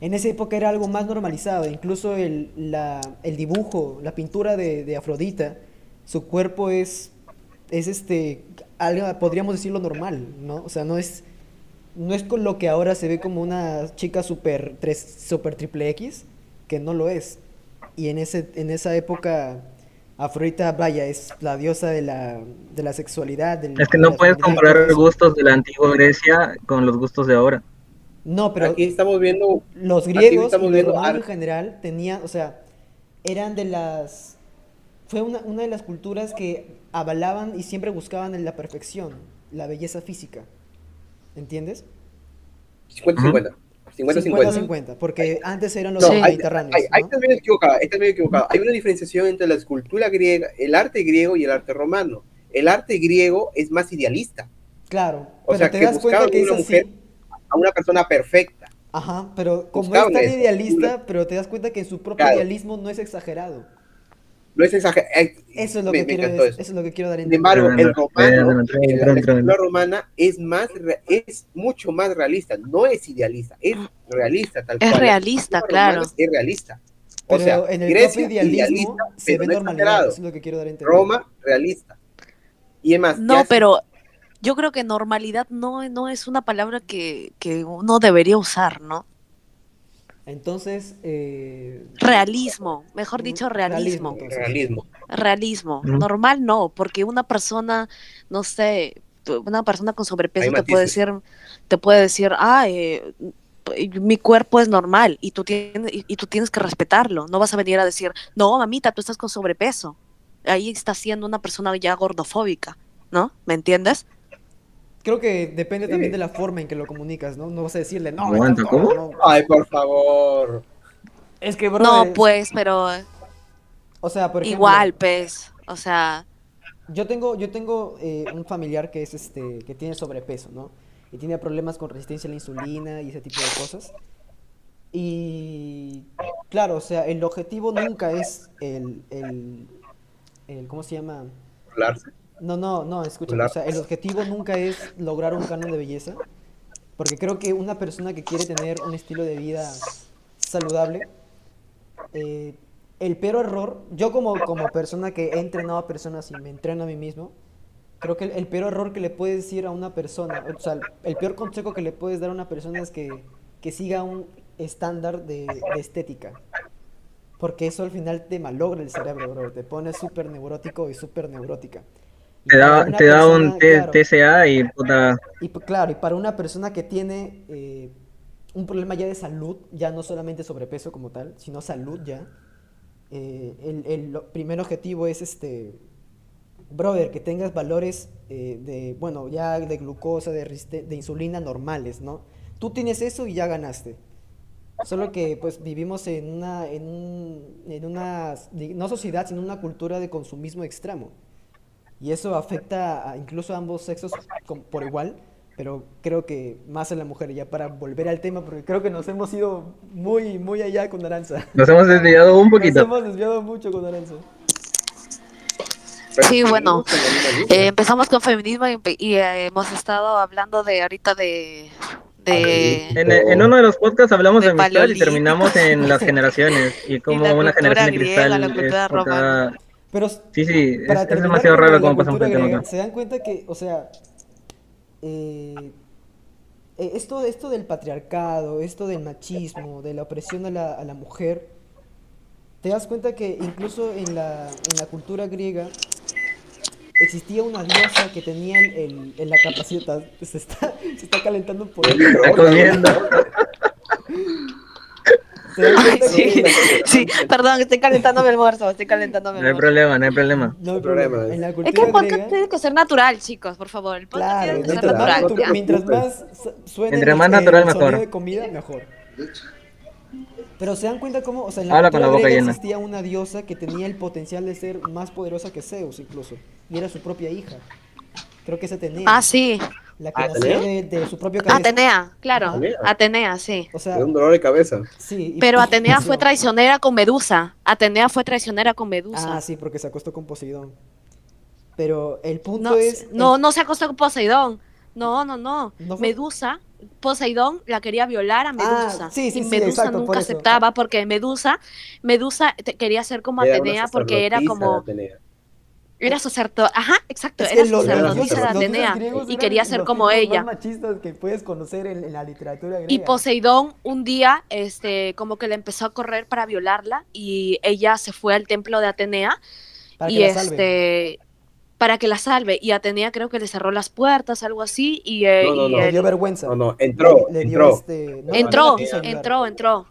A: En esa época era algo más normalizado, incluso el, la- el dibujo, la pintura de, de Afrodita, su cuerpo es, es este, algo, podríamos decirlo normal, ¿no? O sea, no es, no es con lo que ahora se ve como una chica super, tres, super triple X, que no lo es. Y en, ese, en esa época, Afrodita, vaya, es la diosa de la, de la sexualidad. del-
C: Es que no puedes comparar los gustos de la antigua Grecia con los gustos de ahora.
A: No, pero
D: Aquí estamos viendo
A: los griegos y
D: estamos
A: los
D: viendo
A: romanos en general tenían, o sea, eran de las... Fue una, una de las culturas que avalaban y siempre buscaban en la perfección, la belleza física. ¿Entiendes?
D: 50-50. 50-50.
A: 50-50, porque antes eran los
D: No, ahí,
A: mediterráneos,
D: ahí, ahí
A: ¿no?
D: estás medio equivocado, ahí estás medio equivocado. Hay una diferenciación entre la escultura griega, el arte griego y el arte romano. El arte griego es más idealista,
A: Claro,
D: O
A: pero
D: sea,
A: te
D: que
A: das cuenta que es
D: una
A: así.
D: mujer a una persona perfecta.
A: Ajá, pero como es
D: buscaban
A: tan
D: eso,
A: idealista, pero te das cuenta que en su propio
D: Claro.
A: idealismo no es exagerado.
D: No es exagerado.
A: Eso es lo
D: me,
A: que
D: me
A: quiero
D: eso.
A: eso es lo que quiero dar
D: Sin embargo, el romano, el- la romana es más es mucho más realista, no es idealista, es realista tal
B: Es
D: cual. La
B: realista, claro.
D: Es realista. O
A: Pero
D: sea,
A: en el
D: Grecia, idealista,
A: se
D: pero
A: ve
D: no
A: normalidad, eso es lo que quiero dar.
D: Roma, realista. Y además,
B: No, pero yo creo que normalidad no, no es una palabra que, que uno debería usar, ¿no?
A: Entonces, eh,
B: Realismo, mejor
A: Mm,
B: dicho,
A: realismo,
B: realismo.
A: entonces.
D: realismo.
B: Realismo.
C: Mm.
B: Normal no, porque una persona, no sé, una persona con
D: Hay
B: sobrepeso te puede decir, te puede decir, ah, eh, mi cuerpo es normal y tú tienes y, y tú tienes que respetarlo. No vas a venir a decir, no, mamita, tú estás con sobrepeso. Ahí estás siendo una persona ya gordofóbica, ¿no? ¿Me entiendes?
A: Creo que depende también de la forma en que lo comunicas, ¿no? No vas a decirle, no,
C: Aguanta,
A: estás
C: ¿cómo?
A: gordo", no.
D: Ay, por favor.
A: Es que, bro,
B: No, pues, pero
A: o sea, por ejemplo,
B: igual, pues, o sea,
A: yo tengo, yo tengo eh, un familiar que es este, que tiene sobrepeso, ¿no? Y tiene problemas con resistencia a la insulina y ese tipo de cosas. Y claro, o sea, el objetivo nunca es el, el, el ¿cómo se llama?
D: Burlarse.
A: No, no, no, escucha, o sea, el objetivo nunca es lograr un canon de belleza, porque creo que una persona que quiere tener un estilo de vida saludable, eh, el peor error, yo como, como persona que he entrenado a personas y me entreno a mí mismo, creo que el, el peor error que le puedes decir a una persona, o sea, el, el peor consejo que le puedes dar a una persona es que, que siga un estándar de, de estética. Porque eso al final te malogra el cerebro, bro. Te pone súper neurótico y súper neurótica.
C: Te da, te da un
A: persona,
C: T-
A: claro,
C: TCA y puta.
A: y p- claro, y para una persona que tiene eh, un problema ya de salud, ya no solamente sobrepeso como tal, sino salud ya, eh, el, el primer objetivo es este, brother, que tengas valores eh, de, bueno, ya de glucosa, de, de insulina normales, ¿no? Tú tienes eso y ya ganaste. Solo que pues vivimos en una, en un- en una, no sociedad, sino una cultura de consumismo extremo. Y eso afecta a, incluso a ambos sexos por igual, pero creo que más a la mujer, ya para volver al tema, porque creo que nos hemos ido muy, muy allá con Aranza.
C: Nos hemos desviado un
A: Nos
C: poquito.
A: hemos desviado mucho con Aranza.
B: Sí, bueno,
D: en
B: eh, empezamos con feminismo y, eh, hemos estado hablando de ahorita de... de
C: En, en uno de los podcasts hablamos de,
B: De
C: amistad y terminamos en las generaciones y como
B: la
C: una generación de
B: griega,
C: cristal
B: la
C: es
B: cultura
C: puta-
B: romana.
A: Pero
C: Sí, sí, es,
A: para
C: es demasiado raro cómo el tema
A: griega, se dan cuenta que, o sea, eh, eh, esto, esto del patriarcado, esto del machismo, de la opresión a la, a la mujer, te das cuenta que incluso en la, en la cultura griega existía una diosa que tenía el, el- el- la capacidad, se está, se está calentando por
C: Está comiendo.
A: ¿Se dan
B: Ay,
A: cuenta
B: sí, sí, perdón, estoy calentando mi almuerzo, estoy calentando mi
C: No hay
B: almuerzo.
C: problema, no hay problema.
A: No hay
D: problema.
A: En la
B: Es que
A: cultura
B: el podcast
A: griega,
B: tiene que ser natural, chicos, por favor. El podcast
A: claro,
B: tiene que ser
A: mientras más,
B: natural. ya.
A: mientras más su- suene
C: Entre
A: el-
C: más
A: el
C: natural,
A: sonido
C: mejor.
A: de comida, mejor. Pero se dan cuenta cómo, o sea, en la
C: Habla con
A: cultura
C: la boca
A: griega
C: llena.
A: existía una diosa que tenía el potencial de ser más poderosa que Zeus incluso, y era su propia hija. Creo que es Atenea,
B: Ah, sí,
A: la que de, de su propia cabeza.
B: Atenea, claro,
D: Atenea.
B: Atenea, sí.
A: O sea,
D: un dolor de cabeza.
A: sí. y-
B: Pero Atenea fue traicionera con Medusa. Atenea fue traicionera con Medusa.
A: Ah, sí, porque se acostó con Poseidón. Pero el punto
B: No,
A: es...
B: no, no se acostó con Poseidón. No, no, no. Medusa, Poseidón la quería violar a Medusa.
A: Ah, sí, sí,
B: y
A: sí,
B: Medusa
A: exacto,
B: nunca aceptaba porque Medusa, Medusa quería ser como
D: Era
B: Atenea porque era como,
D: Atenea.
B: Era sacerdotisa, ajá, exacto,
A: Es
B: era sacerdotisa de Atenea y quería ser
A: los
B: como ella.
A: más machistas que puedes conocer en, en la literatura griega.
B: Y Poseidón un día, este, como que le empezó a correr para violarla y ella se fue al templo de Atenea
A: para que
B: y
A: la salve.
B: este para que la salve y Atenea creo que le cerró las puertas algo así y, eh,
D: No, no,
B: y
D: no.
A: Le dio vergüenza.
D: No, no, entró,
A: Le dio
D: entró.
A: este- no,
B: entró entró entró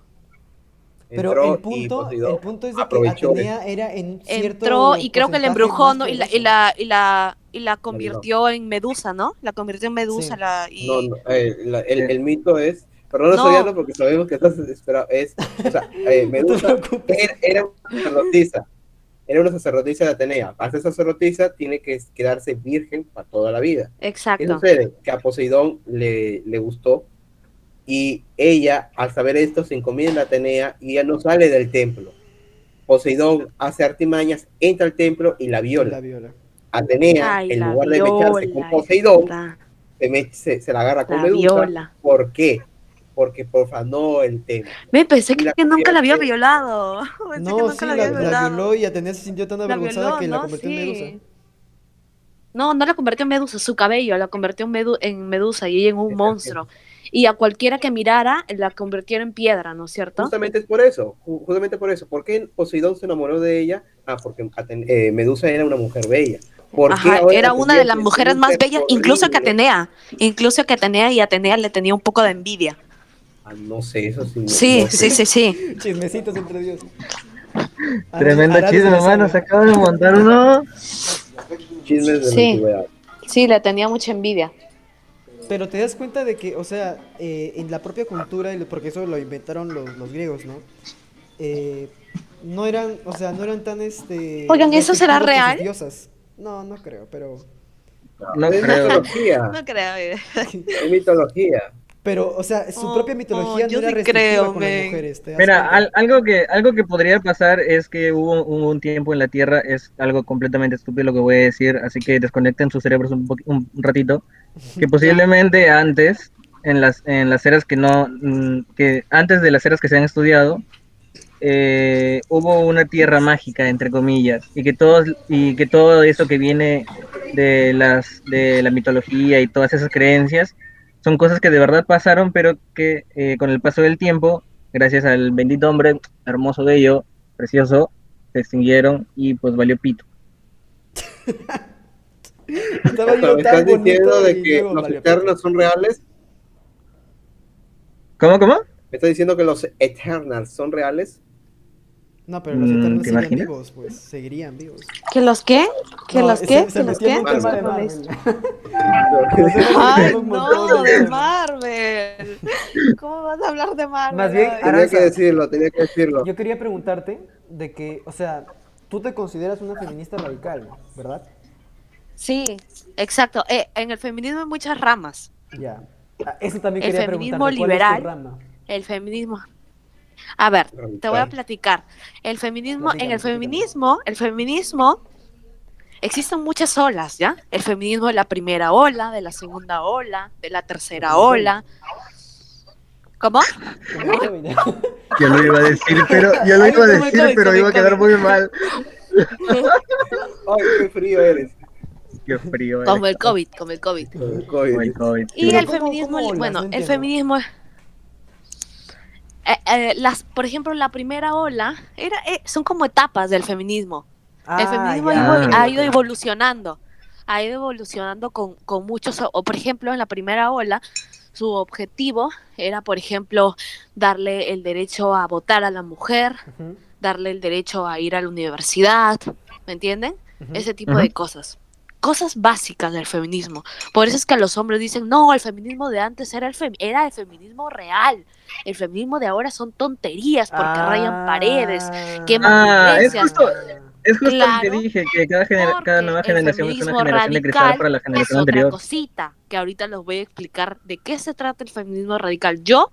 A: Pero
D: entró
A: el punto,
D: Poseidón
A: el punto es de que Atenea era en cierto
B: entró y creo que le embrujó no y la, y la y la y la convirtió en Medusa no la convirtió en Medusa
A: Sí.
B: la y
D: No, no, eh, la- el, el mito es, pero no estoy
B: No.
D: hablando porque sabemos que estás desesperado, es, o sea, eh,
A: No
D: Medusa era, era una sacerdotisa, era una sacerdotisa de Atenea, para ser sacerdotisa tiene que quedarse virgen para toda la vida. ¿Qué
B: exacto
D: sucede? Que a Poseidón le, le gustó y ella, al saber esto, se encomienda a Atenea y ella no sale del templo. Poseidón hace artimañas, entra al templo y la viola.
A: La viola.
D: Atenea,
B: Ay,
D: en
B: la
D: lugar de mecharse con
B: viola,
D: Poseidón,
B: la,
D: se, me- se- se la agarra con
B: la
D: Medusa.
B: viola
D: ¿Por qué? Porque profanó el templo.
B: me pensé que,
D: la
B: que nunca la había violado pensé que
A: No,
B: nunca
A: sí,
B: la
A: la,
B: había
A: la
B: violado
A: violó y Atenea se sintió tan
B: La
A: avergonzada
B: violó,
A: que la
B: ¿no?
A: convirtió en. Medusa.
B: No, no la convirtió en Medusa, su cabello la convirtió en, medu- en Medusa y ella en un monstruo. Y a cualquiera que mirara la convirtió en piedra, ¿no es cierto?
D: Justamente es por eso, ju- justamente por eso. ¿Por qué Poseidón se enamoró de ella? Ah, porque eh, Medusa era una mujer bella. ¿Por qué
B: Ajá, era una de las mujeres más bellas, incluso que? Atenea, incluso que Atenea y Atenea le tenía un poco de envidia.
D: Ah, no sé, eso sí.
B: Sí,
D: no sé.
B: sí, sí, sí.
A: Chismecitos entre Dios.
C: Tremendo chisme, hermano. Se acaba de montar uno.
D: Chismes de
B: Sí.
D: la.
B: Sí, le tenía mucha envidia.
A: Pero te das cuenta de que, o sea, eh, en la propia cultura, porque eso lo inventaron los, los griegos, ¿no? Eh, no eran, o sea, no eran tan, este...
B: Oigan, ¿eso será real?
A: diosas. No, no creo, pero...
C: No
D: es
C: creo.
D: mitología.
B: No creo. eh.
D: Es mitología.
A: Pero, o sea, su
B: Oh,
A: propia
B: oh,
A: mitología
B: yo
A: no era
B: sí
A: restrictiva
B: creo,
A: con las mujeres. ¿te das
C: Mira, al- algo que algo que podría pasar es que hubo, hubo un tiempo en la Tierra, es algo completamente estúpido lo que voy a decir, así que desconecten sus cerebros un, un ratito, que posiblemente antes, en las, en las eras que no, mm, que antes de las eras que se han estudiado, eh, hubo una Tierra mágica, entre comillas, y que todos, y que todo eso que viene de las, de la mitología y todas esas creencias, son cosas que de verdad pasaron, pero que eh, con el paso del tiempo, gracias al bendito hombre, hermoso, bello, precioso, se extinguieron y pues valió pito.
A: Estaba yo
D: ¿Me
A: tan
D: estás diciendo de que los Eternals son reales?
C: ¿Cómo, cómo?
D: ¿Me estás diciendo que los Eternals son reales?
A: No, pero los
C: Mm,
A: eternos
C: ¿te
A: siguen
C: imaginas?
A: vivos, pues, seguirían vivos.
B: ¿Que los qué? ¿Que
A: No,
B: los qué? ¿Que los qué?
A: Ay,
B: no, de Marvel. ¿Cómo vas a hablar de Marvel?
A: Más bien.
D: Tenía
A: Aranza.
D: que decirlo, tenía que decirlo.
A: Yo quería preguntarte de que, o sea, tú te consideras una feminista radical, ¿verdad?
B: Sí, exacto. Eh, en el feminismo hay muchas ramas.
A: Ya. Ah, Eso también
B: El
A: quería
B: feminismo
A: preguntarte. ¿cuál es tu
B: liberal.
A: rama?
B: El feminismo. A ver, te voy a platicar. El feminismo, en el feminismo, el feminismo, existen muchas olas, ¿ya? El feminismo de la primera ola, de la segunda ola, de la tercera
A: Como
B: ola. ¿Cómo?
A: Como.
C: Yo lo iba a decir, pero yo lo iba a
B: como
C: decir, pero
B: como
C: iba a quedar muy mal.
D: Ay, qué frío eres.
C: Qué frío.
B: Como
C: eh.
B: el COVID, como el COVID.
C: Como el
D: COVID.
B: Y el
A: ¿cómo-
B: feminismo, bueno,
A: No
B: el feminismo, eh, eh, las, por ejemplo, la primera ola era, eh, son como etapas del feminismo. el
A: Ah,
B: feminismo
A: ya,
B: ha, ido
A: ok.
B: evolucionando, ha ido evolucionando con, con muchos, o por ejemplo, en la primera ola, su objetivo era, por ejemplo, darle el derecho a votar a la mujer, darle el derecho a ir a la universidad, ¿me entienden? ese tipo de cosas. Cosas básicas del feminismo. Por eso es que los hombres dicen, no, el feminismo de antes era el, fem- era el feminismo real. El feminismo de ahora son tonterías porque rayan paredes, queman
C: Ah, es justo, es justo lo que dije, que cada, gener- cada nueva generación es una generación de cristal para la
B: es
C: generación
B: otra
C: anterior.
B: cosita que ahorita les voy a explicar de qué se trata el feminismo radical. Yo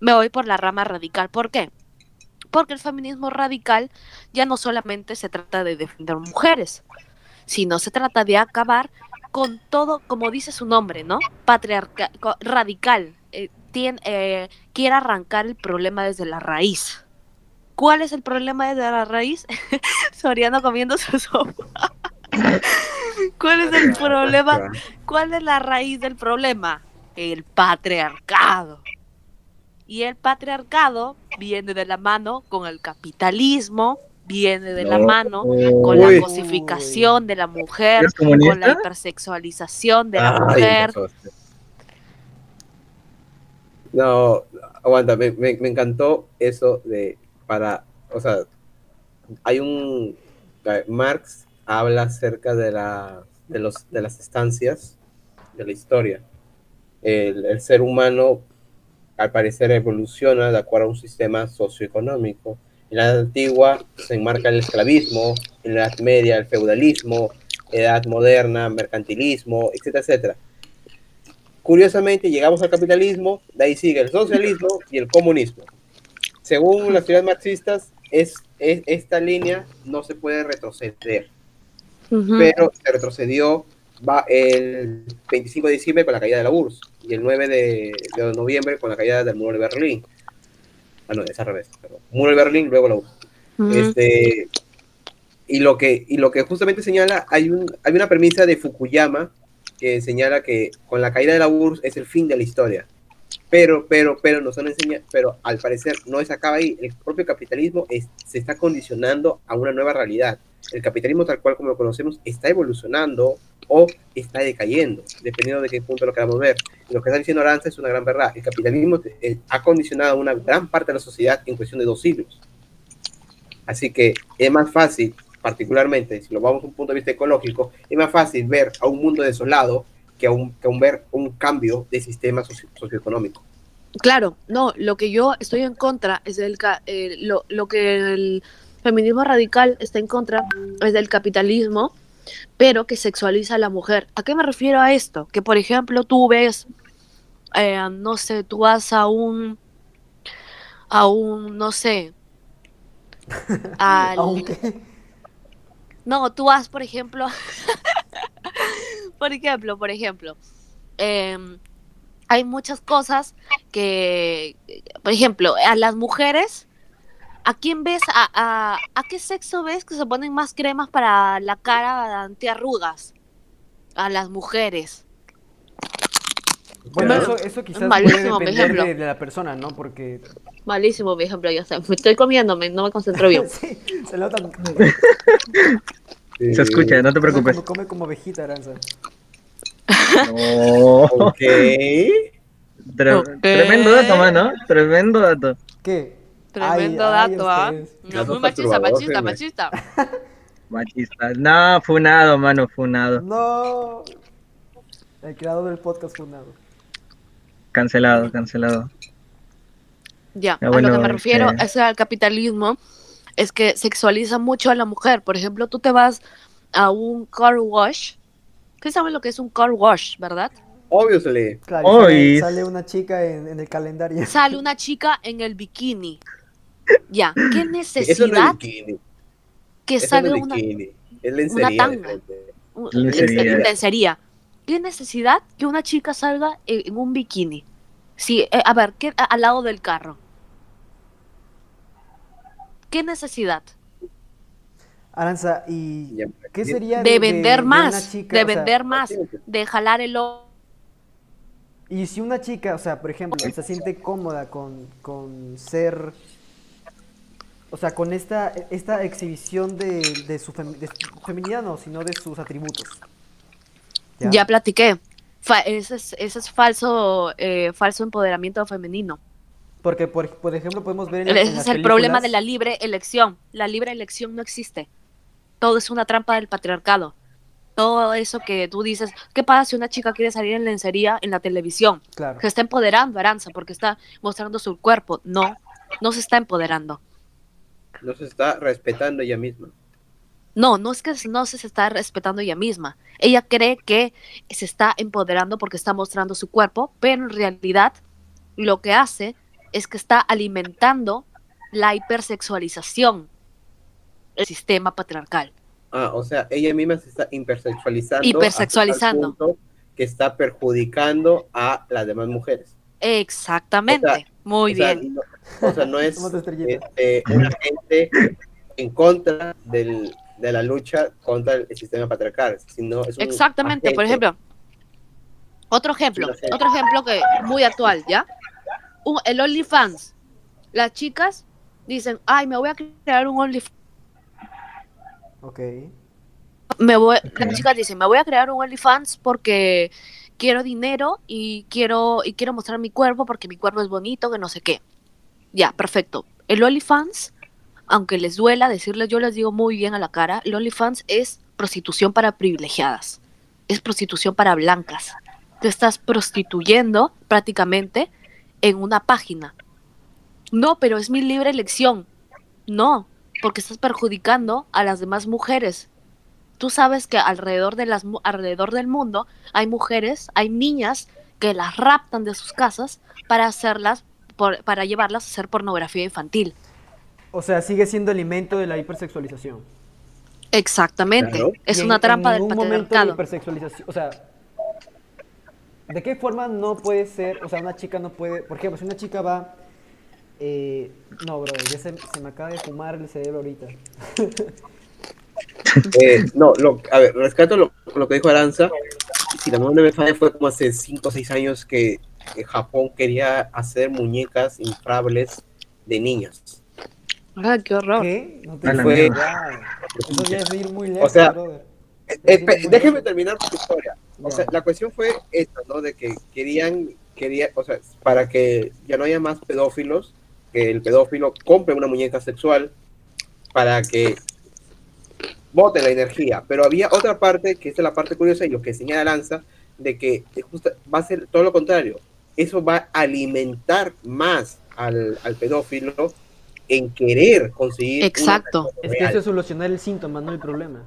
B: me voy por la rama radical. ¿Por qué? Porque el feminismo radical ya no solamente se trata de defender mujeres, sino se trata de acabar con todo, como dice su nombre, ¿no? Patriarcal, radical. eh, eh, quiere arrancar el problema desde la raíz. ¿Cuál es el problema desde la raíz? Soriano comiendo su sopa. ¿Cuál es el problema? ¿Cuál es la raíz del problema? El patriarcado. Y el patriarcado viene de la mano con el capitalismo, viene de la
C: No.
B: mano con
D: Uy.
B: la cosificación de la mujer,
C: ¿Eres
B: con la hipersexualización de la
D: Ay,
B: mujer.
D: no, aguanta, me, me- me encantó eso de para, o sea, hay un eh, Marx habla acerca de la de los de las estancias de la historia. El, el ser humano al parecer evoluciona de acuerdo a un sistema socioeconómico. En la edad antigua se enmarca el esclavismo, en la edad media el feudalismo, edad moderna, mercantilismo, etcétera, etcétera. Curiosamente, llegamos al capitalismo, de ahí sigue el socialismo y el comunismo. Según las teorías marxistas, es, es- esta línea no se puede retroceder, pero se retrocedió va el 25 de diciembre con la caída de la URSS y el 9 de, de noviembre con la caída del muro de Berlín. Ah, no, es al revés. perdón. Muro de Berlín, luego la.
B: Ujú.
D: Este, y, lo que, y lo que justamente señala, hay, un, hay una premisa de Fukuyama que señala que con la caída de la URSS es el fin de la historia. Pero, pero, pero nos han enseñado, pero al parecer no se acaba ahí. El propio capitalismo es- se está condicionando a una nueva realidad. El capitalismo tal cual como lo conocemos está evolucionando o está decayendo, dependiendo de qué punto lo queramos ver. Lo que está diciendo Aranza es una gran verdad. El capitalismo eh, ha condicionado una gran parte de la sociedad en cuestión de dos siglos. Así que es más fácil, particularmente, si lo vamos a un punto de vista ecológico, es más fácil ver a un mundo desolado que a un, que a un ver un cambio de sistema socio- socioeconómico.
B: Claro, no, lo que yo estoy en contra es ca- eh, lo, lo que el feminismo radical está en contra es del capitalismo, pero que sexualiza a la mujer. ¿A qué me refiero a esto? Que por ejemplo tú ves, eh, no sé, tú vas a un, a un, no sé, al, no, tú vas, por ejemplo, por ejemplo, por ejemplo, em, hay muchas cosas que, por ejemplo, a las mujeres, ¿a quién ves? ¿A, a, a qué sexo ves que se ponen más cremas para la cara antiarrugas? A las mujeres.
A: Bueno, eso, eso quizás
B: Malísimo,
A: puede depender
B: ejemplo.
A: de, de la persona, ¿no? Porque.
B: Malísimo, mi ejemplo, ya sé. Me estoy comiéndome, no me concentro bien.
A: sí, se nota.
C: Se escucha, no te preocupes.
A: Come, come como ovejita, Aranza.
C: No.
D: Ok.
C: Tre-
B: Ok.
C: Tremendo dato, mano. Tremendo dato.
A: ¿Qué?
B: Tremendo
A: Ay,
B: dato, ¿ah?
A: ustedes.
B: No,
D: Datos
B: muy machista, machista, machista.
C: Machista. No, funado, mano, funado.
A: No. El creador del podcast fundado.
C: Cancelado, cancelado.
B: Ya,
C: Ya,
B: a lo que me refiero
C: este-
B: es al capitalismo, es que sexualiza mucho a la mujer. Por ejemplo, tú te vas a un car wash. ¿Qué sabes lo que es un car wash, verdad?
D: Obviously.
A: Claro, y sale, sale una chica en, en el calendario.
B: Sale una chica en el bikini. Ya, ¿qué
D: Eso no
B: necesidad
D: es bikini.
B: que
D: Eso no
B: salga una,
D: bikini. Es lencería. de
B: tanga.
C: Lencería.
B: lencería. lencería? ¿Qué necesidad que una chica salga en, en un bikini? Sí, eh, a ver, ¿qué, a- al lado del carro. ¿Qué necesidad?
A: Aranza, ¿y qué sería
B: De vender
A: una
B: más,
A: chica,
B: de
A: o sea,
B: vender más, de jalar el ojo.
A: Y si una chica, o sea, por ejemplo, se siente cómoda con, con ser, o sea, con esta, esta exhibición de, de su, fem- de su feminidad, no, sino de sus atributos.
B: Ya, platiqué. Fa- ese, es, ese es falso, eh, falso empoderamiento femenino.
A: Porque, por, por ejemplo, podemos ver en, la- en
B: Ese
A: las
B: es el problema de la libre elección. La libre elección no existe. Todo es una trampa del patriarcado. Todo eso que tú dices, ¿qué pasa si una chica quiere salir en lencería en la televisión?
A: Claro.
B: Se está empoderando Aranza porque está mostrando su cuerpo. No, no se está empoderando.
D: No se está respetando ella misma.
B: No, no es que no se está respetando ella misma. Ella cree que se está empoderando porque está mostrando su cuerpo, pero en realidad lo que hace es que está alimentando la hipersexualización del sistema patriarcal.
D: Ah, o sea, ella misma se está hipersexualizando.
B: Hipersexualizando.
D: Que está perjudicando a las demás mujeres.
B: Exactamente.
D: O sea,
B: Muy
D: O sea,
B: bien.
D: no- o sea, no es este, una gente en contra del, de la lucha contra el sistema patriarcal, sino es un
B: Exactamente. Por ejemplo, otro ejemplo, otro ejemplo que muy actual, ¿ya? Un- el OnlyFans. Las chicas dicen, ay, me voy a crear un OnlyFans.
A: Ok.
B: Me voy, Las chicas dicen, me voy a crear un OnlyFans porque quiero dinero y quiero, y quiero mostrar mi cuerpo porque mi cuerpo es bonito, que no sé qué. Ya, perfecto. El OnlyFans, aunque les duela decirles, yo les digo muy bien a la cara, el OnlyFans es prostitución para privilegiadas. Es prostitución para blancas. Te estás prostituyendo prácticamente en una página. No, pero es mi libre elección. No, porque estás perjudicando a las demás mujeres. Tú sabes que alrededor, de las, mu- alrededor del mundo hay mujeres, hay niñas que las raptan de sus casas para hacerlas, por- para llevarlas a hacer pornografía infantil.
A: O sea, sigue siendo alimento de la hipersexualización.
B: Exactamente.
D: Claro.
B: Es
A: Y en-
B: una trampa
A: en
B: del
A: ningún momento de
B: patriarcado.
A: hipersexualización, o sea, ¿de qué forma no puede ser, o sea, una chica no puede, por ejemplo, si una chica va, eh, no, bro, ya se, se me acaba de fumar el cerebro ahorita.
D: Eh, no, lo, a ver, rescato lo, lo que dijo Aranza. Si la memoria no me falla, fue como hace 5 o 6 años que, que Japón quería hacer muñecas inflables de niñas.
B: Ay, qué horror.
A: ¿Qué? No
C: la
A: fue. Eso ya es ir muy lejos,
D: sea. Eh, déjeme terminar tu historia. O sea, la cuestión fue esta, ¿no? De que querían, quería, o sea, para que ya no haya más pedófilos, que el pedófilo compre una muñeca sexual para que bote la energía. Pero había otra parte, que es la parte curiosa y lo que señala Lanza, de que justa- va a ser todo lo contrario. Eso va a alimentar más al, al pedófilo en querer conseguir.
B: Exacto.
A: Es que eso es solucionar el síntoma, no el problema.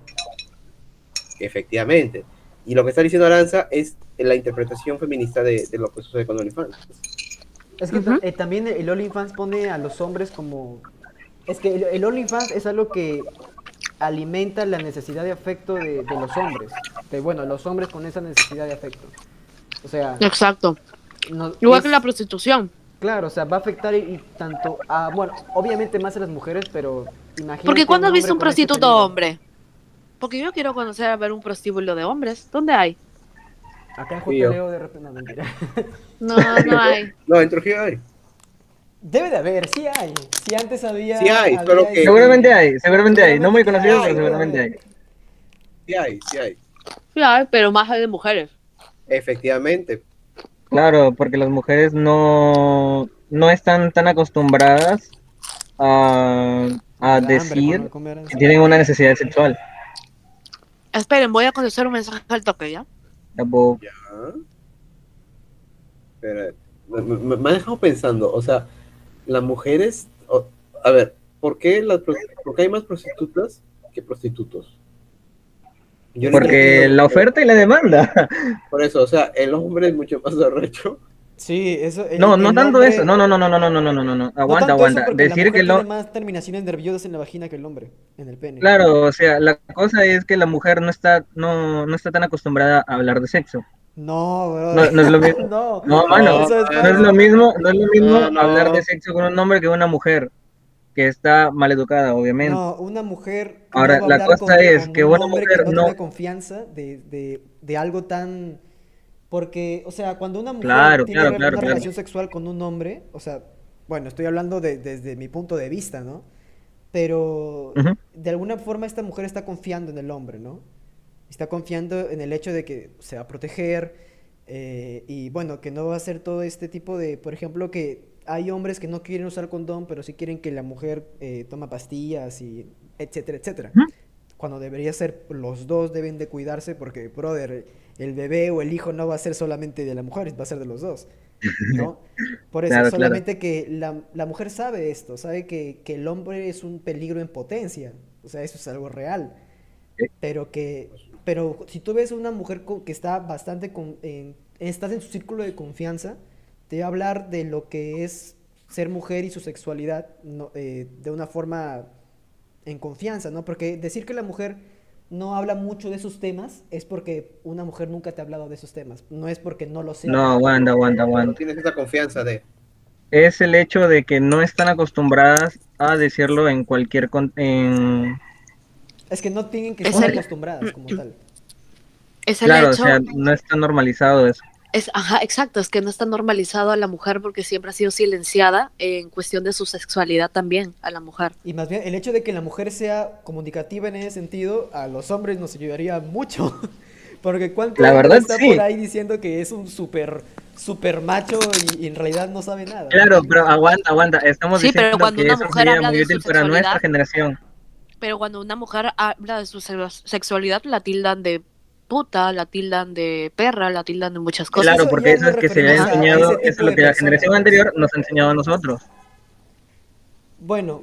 D: Efectivamente. Y lo que está diciendo Aranza es la interpretación feminista de, de lo que sucede con OnlyFans.
A: Es que eh, también el OnlyFans pone a los hombres como... Es que el, el OnlyFans es algo que alimenta la necesidad de afecto de, de los hombres. De, bueno, los hombres con esa necesidad de afecto. O sea,
B: Exacto.
A: no-
B: Igual
A: es-
B: que la prostitución.
A: Claro, o sea, va a afectar y, y tanto a... Bueno, obviamente más a las mujeres, pero imagínate...
B: Porque ¿cuándo has visto un
A: ese
B: prostituto hombre? Porque yo quiero conocer a ver un prostíbulo de hombres. ¿Dónde hay?
A: Acá en. JLO de repente... No, mentira.
B: No, no hay.
D: No, en Trujillo hay.
A: Debe de haber, sí hay. Si antes había...
D: Sí hay,
A: había
D: solo que-
C: Seguramente hay, seguramente hay. No muy conocido,
A: hay,
C: pero seguramente hay.
D: Sí hay, sí hay.
B: Sí hay, pero más hay de mujeres.
D: Efectivamente.
C: Claro, porque las mujeres no, no están tan acostumbradas a, a decir que tienen una necesidad sexual.
B: Esperen, voy a contestar un mensaje al toque, ¿ya?
D: Ya. Pero me, me- me ha dejado pensando, o sea, las mujeres, a ver, ¿por qué, las, pro- por qué hay más prostitutas que prostitutos? Yo no
C: Porque
D: entiendo,
C: la
D: pero
C: oferta y la demanda.
D: Por eso, o sea, el hombre es mucho más arrecho.
A: Sí, eso... el-
C: No, no
A: el
C: tanto
A: hombre-
C: eso. No, no, no, no, no, no, no, no, no, no, Aguanta, aguanta. Decir que
A: tiene
C: lo.
A: más terminaciones nerviosas en la vagina que el hombre, en el pene.
C: Claro, o sea, la cosa es que la mujer no está, no, no está tan acostumbrada a hablar de sexo.
A: No, bro.
C: No, no es lo mismo.
A: No,
C: No, mano,
A: eso es
C: no es lo mismo, no es lo mismo
D: No, no.
C: hablar de sexo con un hombre que una mujer que está mal educada, obviamente.
A: No, una mujer.
C: Ahora,
A: no
C: la cosa es que
A: un
C: una
A: hombre
C: mujer
A: que no,
C: no-
A: tenga confianza de, de, de algo tan. Porque, o sea, cuando una mujer
C: Claro,
A: tiene
C: claro,
A: re-
C: claro,
A: una
C: claro.
A: relación sexual con un hombre, o sea, bueno, estoy hablando de- desde mi punto de vista, ¿no? Pero de alguna forma esta mujer está confiando en el hombre, ¿no? Está confiando en el hecho de que se va a proteger eh, y bueno, que no va a hacer todo este tipo de, por ejemplo, que hay hombres que no quieren usar condón, pero sí quieren que la mujer eh, toma pastillas y etcétera, etcétera. Cuando debería ser los dos deben de cuidarse porque, brother, el bebé o el hijo no va a ser solamente de la mujer, va a ser de los dos. ¿no? Por eso,
C: Claro, claro.
A: solamente que la, la mujer sabe esto, sabe que, que el hombre es un peligro en potencia, o sea, eso es algo real. Pero que, pero si tú ves una mujer co- que está bastante, con, en, estás en su círculo de confianza, te va a hablar de lo que es ser mujer y su sexualidad no, eh, de una forma en confianza, ¿no? Porque decir que la mujer no habla mucho de esos temas, es porque una mujer nunca te ha hablado de esos temas. No es porque no lo sea.
C: No, aguanta, aguanta,
D: No
C: aguanta.
D: tienes esa confianza de.
C: Es el hecho de que no están acostumbradas a decirlo en cualquier... con- en...
A: Es que no tienen que
B: Es
A: estar
B: el-
A: acostumbradas como tal.
B: Es el
C: Claro,
B: hecho,
C: o sea, no está normalizado eso.
B: es, ajá, exacto, es que no está normalizado a la mujer porque siempre ha sido silenciada en cuestión de su sexualidad también a la mujer.
A: Y más bien, el hecho de que la mujer sea comunicativa en ese sentido, a los hombres nos ayudaría mucho. Porque cuánto
C: La
A: hombre
C: verdad,
A: está
C: sí.
A: por ahí diciendo que es un super, super macho y, y en realidad no sabe nada.
C: Claro, pero aguanta, aguanta. Estamos
B: Sí, pero
C: diciendo
B: cuando
C: que
B: una
C: eso
B: mujer
C: sería
B: habla
C: muy
B: de
C: útil
B: su
C: para nuestra generación.
B: Pero cuando una mujer habla de su se- sexualidad, la tildan de puta, la tildan de perra, la tildan de muchas cosas.
C: Claro,
A: eso
C: porque eso
A: nos
C: es que se le ha enseñado, eso es lo que la generación anterior nos ha enseñado a nosotros.
A: Bueno,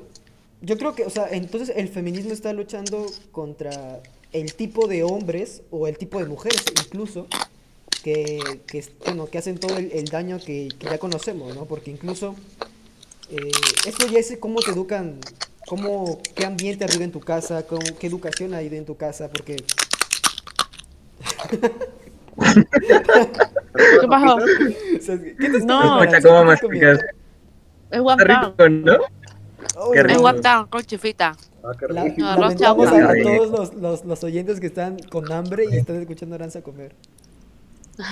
A: yo creo que, o sea, entonces el feminismo está luchando contra el tipo de hombres o el tipo de mujeres incluso que, que, bueno, que hacen todo el, el daño que, que ya conocemos, ¿no? Porque incluso eh, esto ya es cómo te educan, cómo, qué ambiente arriba en tu casa, cómo- qué educación hay en tu casa, porque
B: ¿Qué pasó?
A: o sea, ¿qué te estás
B: No.
C: cómo masticas.
B: Es
C: Está
B: guantán.
C: rico, ¿no?
A: Oh.
B: Es con chifita.
D: Ah,
A: La- lamentamos a, todos los, los, los oyentes que están con hambre y están escuchando a Aranza comer.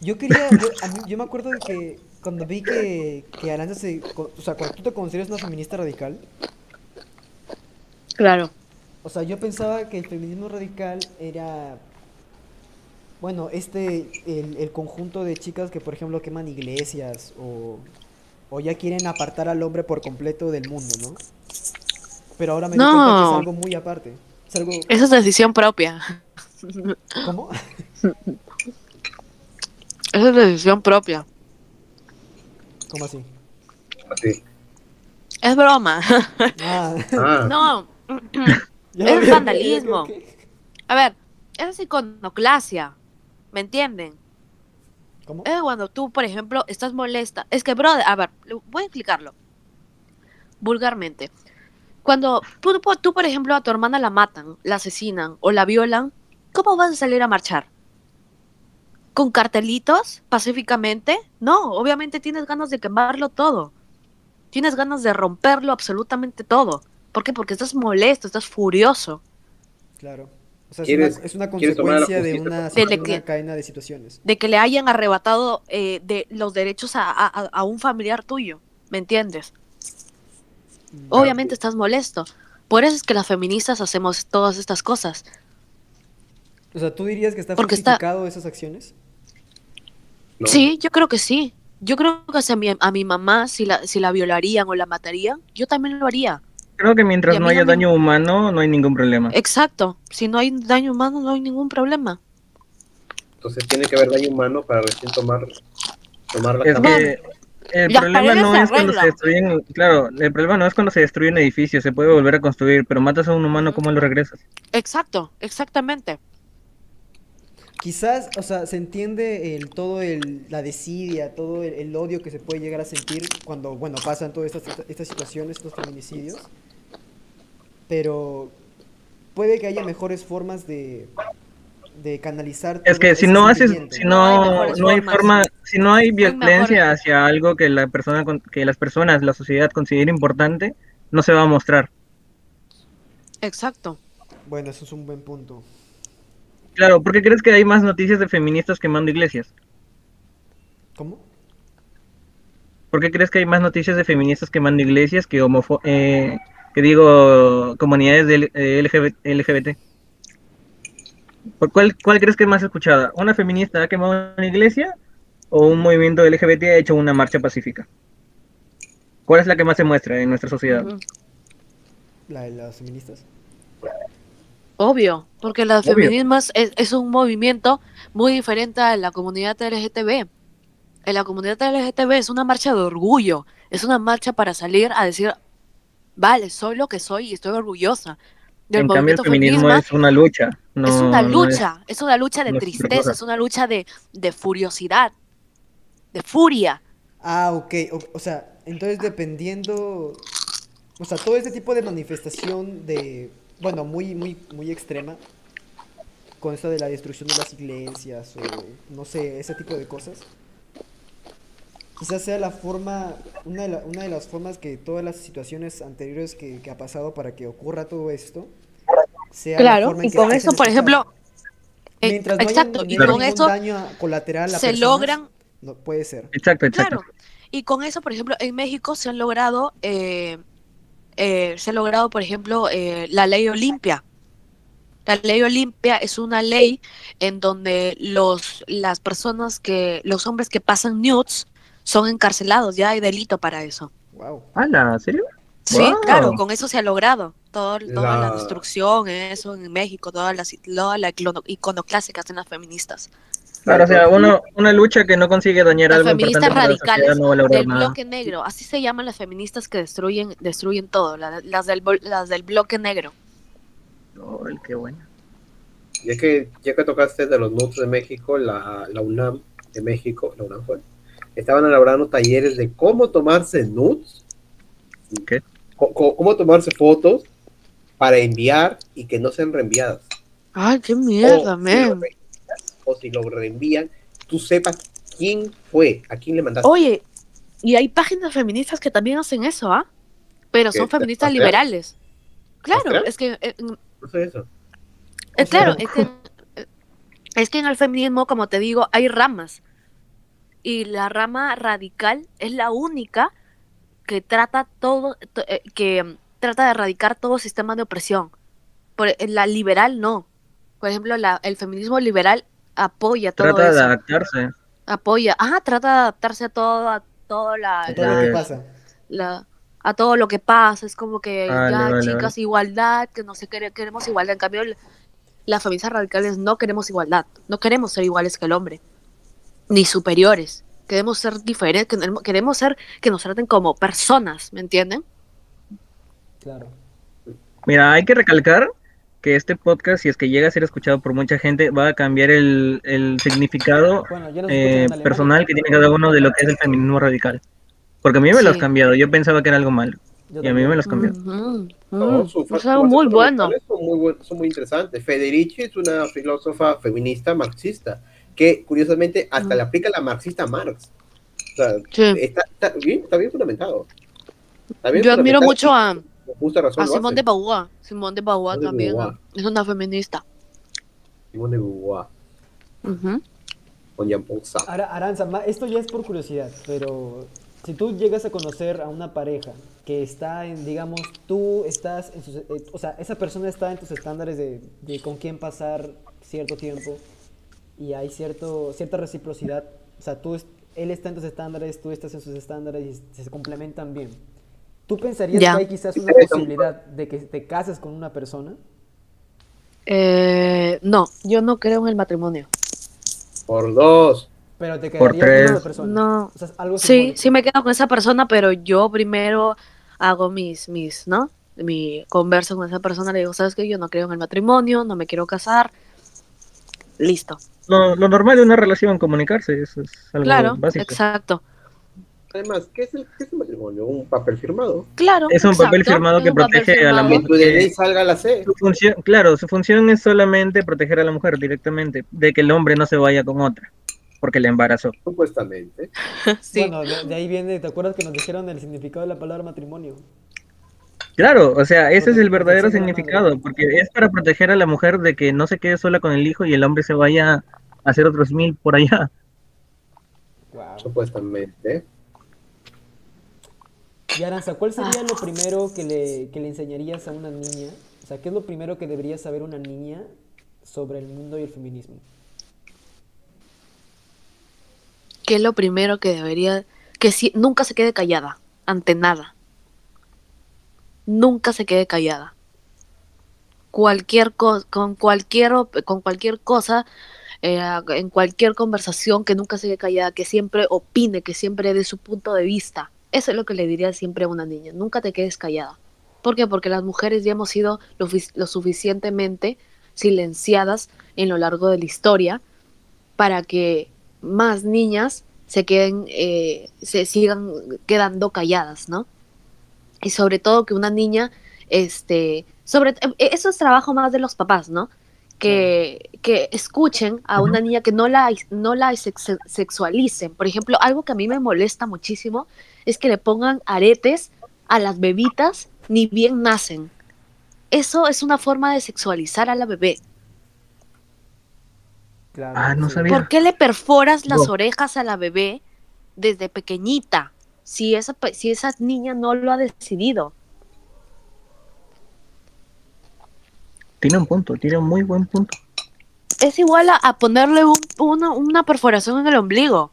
A: Yo quería, yo, a mí- yo me acuerdo de que cuando vi que, que Aranza se, o sea, cuando tú te consideras una feminista radical,
B: Claro.
A: o sea, yo pensaba que el feminismo radical era, bueno, este, el, el conjunto de chicas que, por ejemplo, queman iglesias o, o ya quieren apartar al hombre por completo del mundo, ¿no? Pero ahora me doy cuenta que es
B: No.
A: algo muy aparte. Es algo,
B: Esa es decisión propia.
A: ¿cómo?
B: Esa es decisión propia.
A: ¿Cómo así?
D: Así.
B: Es broma.
A: Ah,
D: Ah,
B: No. Es vandalismo. A ver, es iconoclasia. ¿Me entienden?
A: ¿Cómo?
B: Es cuando tú, por ejemplo, estás molesta. Es que, brother, a ver, voy a explicarlo. Vulgarmente. Cuando tú, tú, por ejemplo, a tu hermana la matan, la asesinan o la violan, ¿cómo vas a salir a marchar? ¿Con cartelitos pacíficamente? No, obviamente tienes ganas de quemarlo todo. Tienes ganas de romperlo absolutamente todo. ¿Por qué? Porque estás molesto, estás furioso.
A: Claro. O sea, es
D: ¿Quieres-
A: una, es consecuencia de una, de cadena de situaciones.
B: de que le hayan arrebatado eh, de los derechos a, a- a- a un familiar tuyo, ¿me entiendes? Obviamente estás molesto. Por eso es que las feministas hacemos todas estas cosas.
A: O sea, ¿tú dirías que está
B: Porque está-
A: justificado esas acciones?
D: No.
B: Sí, yo creo que sí. Yo creo que si a mi, a mi mamá, si la, si la violarían o la matarían, yo también lo haría.
C: Creo que mientras no haya
B: no me-
C: daño humano, no hay ningún problema.
B: Exacto. Si no hay daño humano, no hay ningún problema.
D: Entonces tiene que haber daño humano para recién tomar, tomar la
C: Es que el
B: Las
C: problema no es cuando se destruyen, claro, el problema no es cuando se destruye un edificio, se puede volver a construir, pero matas a un humano, ¿cómo lo regresas?
B: Exacto, exactamente.
A: Quizás, o sea, se entiende el, todo el, la desidia, todo el, el odio que se puede llegar a sentir cuando, bueno, pasan todas estas, estas situaciones, estos feminicidios. Pero puede que haya mejores formas de, de canalizar
C: Es que si no haces, si
B: No hay
C: no, hay forma, si no hay violencia hacia algo que la persona, con- que las personas, la sociedad considere importante, no se va a mostrar.
B: Exacto.
A: Bueno, eso es un buen punto.
C: Claro, ¿por qué crees que hay más noticias de feministas quemando iglesias?
A: ¿Cómo?
C: ¿Por qué crees que hay más noticias de feministas quemando iglesias que homofo eh, que digo comunidades de eh, LGBT, LGBT? ¿Por cuál, ¿Cuál crees que es más escuchada? ¿Una feminista ha quemado una iglesia o un movimiento LGBT ha hecho una marcha pacífica? ¿Cuál es la que más se muestra en nuestra sociedad?
A: La de las feministas.
B: Obvio, porque el
C: Obvio.
B: feminismo es, es- un movimiento muy diferente a la comunidad LGTB. En la comunidad LGTB es una marcha de orgullo, es una marcha para salir a decir, vale, soy lo que soy y estoy orgullosa. Del
C: En cambio, el
B: movimiento
C: feminismo es una lucha. No,
B: es una
C: no
B: lucha, es, una lucha de
C: no
B: tristeza, es una lucha de, de furiosidad, de furia.
A: Ah, ok. O, o sea, entonces dependiendo... O sea, todo este tipo de manifestación de, bueno, muy, muy, muy extrema, con esto de la destrucción de las iglesias o no sé, ese tipo de cosas. Quizás sea la forma, una de, la- una de las formas que todas las situaciones anteriores que, que ha pasado para que ocurra todo esto, sea la
B: Claro,
A: forma en
B: y
A: que
B: con eso, por ejemplo, eh,
A: Mientras no haya
B: exacto, y
A: ningún
B: con eso
A: daño colateral a
B: se
A: personas,
B: logran
A: no puede ser.
C: Exacto, exacto.
B: Claro, y con eso, por ejemplo, en México se han logrado, eh, eh, se ha logrado, por ejemplo, eh, la ley Olimpia. La ley Olimpia es una ley en donde los, las personas que, los hombres que pasan nudes son encarcelados, ya hay delito para eso.
A: Wow.
C: ¿Hala? ¿Serio?
B: Sí,
C: Wow.
B: claro, con eso se ha logrado. Todo, toda la
D: La-
B: destrucción, eso en México, toda la, toda la icono- iconoclasia que hacen las feministas.
C: Claro, o sea, uno, una lucha que no consigue dañar
B: Las
C: algo
B: feministas
C: importante para la no
B: del
C: nada.
B: bloque negro, así se llaman las feministas que destruyen, destruyen todo, la- las, del, las del bloque negro.
C: Oh, qué bueno.
D: Ya que, ya que tocaste de los nudes de México, la, la UNAM de México, la UNAM fue, estaban elaborando talleres de cómo tomarse nudes,
C: ¿Qué?
D: co- cómo tomarse fotos para enviar y que no sean reenviadas.
B: Ay, qué mierda, men.
D: O si lo reenvían, tú sepas quién fue, a quién le mandaste.
B: Oye, y hay páginas feministas que también hacen eso, ¿ah? Pero son feministas liberales. Claro, es que eh,
D: No sé eso.
B: Eh, claro, es que, eh, es que en el feminismo, como te digo, hay ramas. Y la rama radical es la única que trata todo, to- eh, que trata de erradicar todo sistema de opresión. Por, la liberal no. Por ejemplo, la, el feminismo liberal apoya todo
C: Trata de
B: eso.
C: adaptarse.
B: Apoya, ajá, trata de adaptarse a todo, a todo la,
A: A todo lo
B: la-
A: que
C: la-
A: pasa.
B: la- a todo lo que pasa. Es como que
C: Vale,
B: ya,
C: vale,
B: chicas, igualdad, que no sé, qué queremos igualdad. En cambio, las feministas radicales no queremos igualdad. No queremos ser iguales que el hombre, ni superiores. Queremos ser diferentes, queremos ser que nos traten como personas, ¿me entienden?
A: Claro.
C: Mira, hay que recalcar que este podcast, si es que llega a ser escuchado por mucha gente, va a cambiar el, el significado
A: Bueno,
C: eh, personal que tiene cada uno de lo que es el feminismo radical. Porque a mí me lo has
B: Sí.
C: cambiado, yo pensaba que era algo malo.
A: Yo
C: Y a mí me lo has cambiado.
B: Ujú,
D: No,
B: ujú.
D: sus
B: Es algo muy bueno.
D: Son muy, buen- son muy interesantes. Federici es una filósofa feminista marxista que curiosamente hasta
B: Mm.
D: le aplica la marxista a Marx. O sea,
B: Sí.
D: está, está bien, está bien fundamentado. Está bien
B: Yo admiro mucho a,
D: justa razón
B: a
D: hace.
B: de Beauvoir. Simone de Beauvoir también es una feminista.
D: Simone de Beauvoir,
B: Ujú.
D: con.
A: Ara- Aranza, esto ya es por curiosidad, pero si tú llegas a conocer a una pareja que está en, digamos, tú estás en sus, eh, o sea, esa persona está en tus estándares de, de con quién pasar cierto tiempo y hay cierto, cierta reciprocidad, o sea, tú, es- él está en tus estándares, tú estás en sus estándares y se complementan bien. ¿Tú pensarías
B: Ya.
A: que hay quizás una posibilidad de que te cases con una persona?
B: Eh, no, yo no creo en el matrimonio.
D: Por dos.
A: Pero te
C: Por
A: quedarías con una persona.
B: No.
A: O sea, es algo
B: Sí,
A: simbólico.
B: sí me quedo con esa persona, pero yo primero hago mis, mis, ¿no? Mi converso con esa persona, le digo, ¿sabes qué? Yo no creo en el matrimonio, no me quiero casar. Listo.
C: Lo, lo normal de una relación, comunicarse, eso es algo
B: Claro,
C: básico.
B: exacto.
D: Además, ¿qué es, el, ¿qué es el matrimonio? Un papel firmado.
B: Claro.
C: Es un papel firmado
B: es
C: que protege a la
B: firmado.
D: Que salga a la C.
C: Su función, claro, su función es solamente proteger a la mujer directamente, de que el hombre no se vaya con otra, porque le embarazó.
D: Supuestamente.
B: Sí.
A: Bueno, de, de ahí viene, ¿te acuerdas que nos dijeron el significado de la palabra matrimonio?
C: Claro, o sea, ese es el verdadero
A: la
C: significado,
A: madre.
C: porque es para proteger a la mujer de que no se quede sola con el hijo y el hombre se vaya a hacer otros mil por allá.
A: Wow.
D: Supuestamente.
A: Y Aranza, ¿cuál sería lo primero que le, que le enseñarías a una niña? O sea, ¿qué es lo primero que debería saber una niña sobre el mundo y el feminismo?
B: que es lo primero que debería, que si, nunca se quede callada ante nada. Nunca se quede callada. Cualquier co- con cualquier con cualquier cosa, eh, en cualquier conversación, que nunca se quede callada, que siempre opine, que siempre dé su punto de vista. Eso es lo que le diría siempre a una niña. Nunca te quedes callada. ¿Por qué? Porque las mujeres ya hemos sido lo, fi- lo suficientemente silenciadas en lo largo de la historia para que más niñas se queden, eh, se sigan quedando calladas, ¿no? y sobre todo que una niña, este, sobre e- eso es trabajo más de los papás, ¿no? Que, que escuchen a una niña que no la, no la sex- sexualicen. Por ejemplo, algo que a mí me molesta muchísimo es que le pongan aretes a las bebitas ni bien nacen. Eso es una forma de sexualizar a la bebé.
A: Claro,
C: Ah, no
A: sí.
C: sabía.
B: ¿Por qué le perforas las
C: No.
B: orejas a la bebé desde pequeñita? Si esa, pe- si esa niña no lo ha decidido.
C: Tiene un punto, tiene un muy buen punto.
B: Es igual a, a ponerle un- una, una perforación en el ombligo.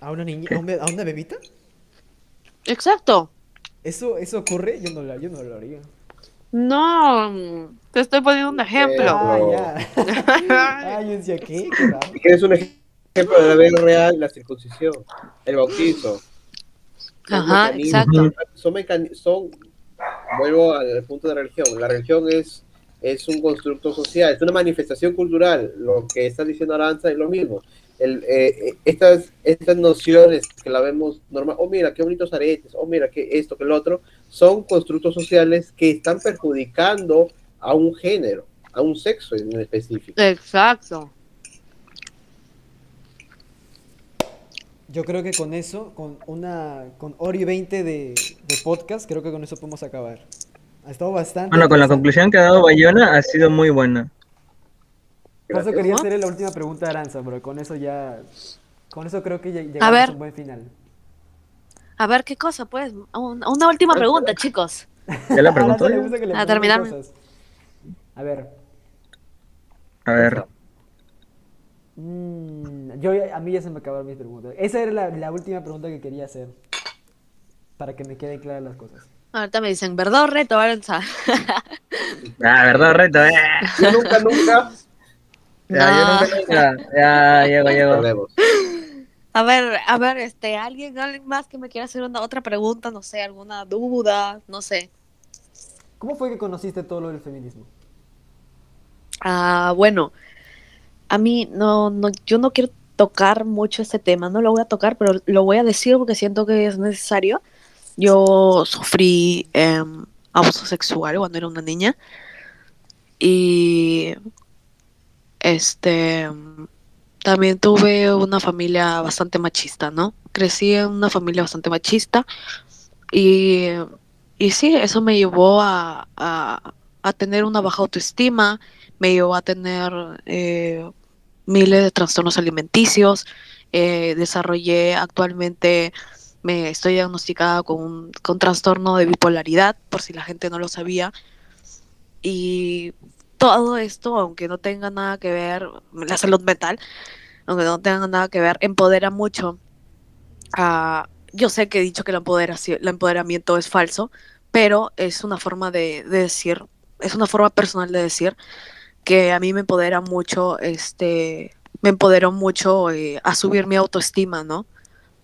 A: ¿A una niña? ¿A, un be- a una bebita?
B: Exacto.
A: ¿Eso, ¿Eso ocurre? Yo no, lo- yo no lo haría.
B: No, te estoy poniendo un ejemplo.
A: Ah,
D: No.
A: ya. ah, yo decía, ¿qué?
D: Quieres un ejemplo de la vida real, la circuncisión, el bautizo.
B: Ajá, exacto.
D: Son, son, vuelvo al punto de la religión. La religión es, es un constructo social, es una manifestación cultural. Lo que está diciendo Aranza es lo mismo. El, eh, eh, estas, estas nociones que la vemos normal, oh mira, qué bonitos aretes, oh mira, que esto, que lo otro, son constructos sociales que están perjudicando a un género, a un sexo en específico.
B: Exacto.
A: Yo creo que con eso, con una, con Ori 20 de, de podcast, creo que con eso podemos acabar. Ha estado bastante.
C: Bueno, con la conclusión que ha dado Bayona ha sido muy buena.
A: Por eso
D: Gracias.
A: quería
B: ¿No?
A: hacerle la última pregunta a Aranza, pero con eso ya, con eso creo que ya llegamos a,
B: ver.
A: un buen final.
B: A ver, ¿qué cosa? Pues, Un- una última pregunta, chicos.
C: ¿Ya la
A: A
C: preguntó?
A: Le que le
B: Ah, terminame.
A: cosas. A ver,
C: A ver,
A: mm, yo ya- a mí ya se me acabaron mis preguntas. Esa era la, la última pregunta que quería hacer, para que me queden claras las cosas.
B: Ahorita me dicen, ¿verdad o reto, Aranza?
C: ah, verdad, reto, eh.
D: Yo nunca, nunca
C: Ya, yo
B: No.
C: nunca. Ya, llego, llego.
B: A ver, a ver, este, alguien, alguien más que me quiera hacer una otra pregunta, no sé, alguna duda, no sé.
A: ¿Cómo fue que conociste todo lo del feminismo?
B: Ah, bueno, a mí no, no, yo no quiero tocar mucho este tema, no lo voy a tocar, pero lo voy a decir porque siento que es necesario. Yo sufrí em, abuso sexual cuando era una niña y este también tuve una familia bastante machista, ¿no? Crecí en una familia bastante machista y, y sí, eso me llevó a, a, a tener una baja autoestima, me llevó a tener eh, miles de trastornos alimenticios, eh, desarrollé actualmente, me estoy diagnosticada con un con trastorno de bipolaridad, por si la gente no lo sabía, y todo esto, aunque no tenga nada que ver, la salud mental, aunque no tenga nada que ver, empodera mucho. Yo sé que he dicho que el, empoderamiento es falso, pero es una forma de, de decir, es una forma personal de decir que a mí me empodera mucho, este, me empoderó mucho eh, a subir mi autoestima, ¿no?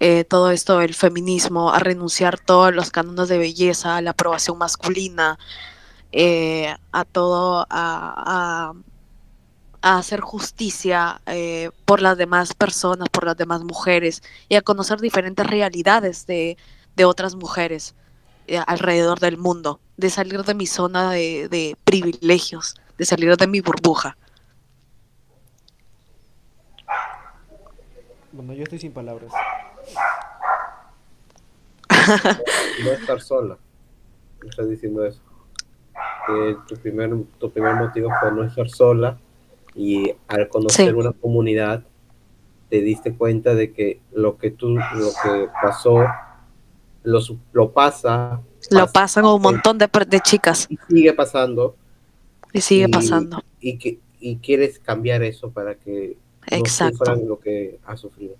B: Eh, todo esto, el feminismo, a renunciar todos los cánones de belleza, a la aprobación masculina, eh, a todo, a, a- a hacer justicia eh, por las demás personas, por las demás mujeres y a conocer diferentes realidades de, de otras mujeres eh, alrededor del mundo, de salir de mi zona de, de privilegios, de salir de mi burbuja.
A: Bueno, yo estoy sin palabras.
D: no estar sola. Estás diciendo eso. Que tu primer, tu primer motivo fue no estar sola y al conocer
B: Sí.
D: una comunidad te diste cuenta de que lo que tú, lo que pasó, lo, lo pasa,
B: Lo
D: pasa
B: pasan un montón de, de chicas
D: y sigue pasando
B: y sigue
D: Y-
B: pasando.
D: y que y quieres cambiar eso para que no
B: Exacto,
D: sufran lo que has sufrido.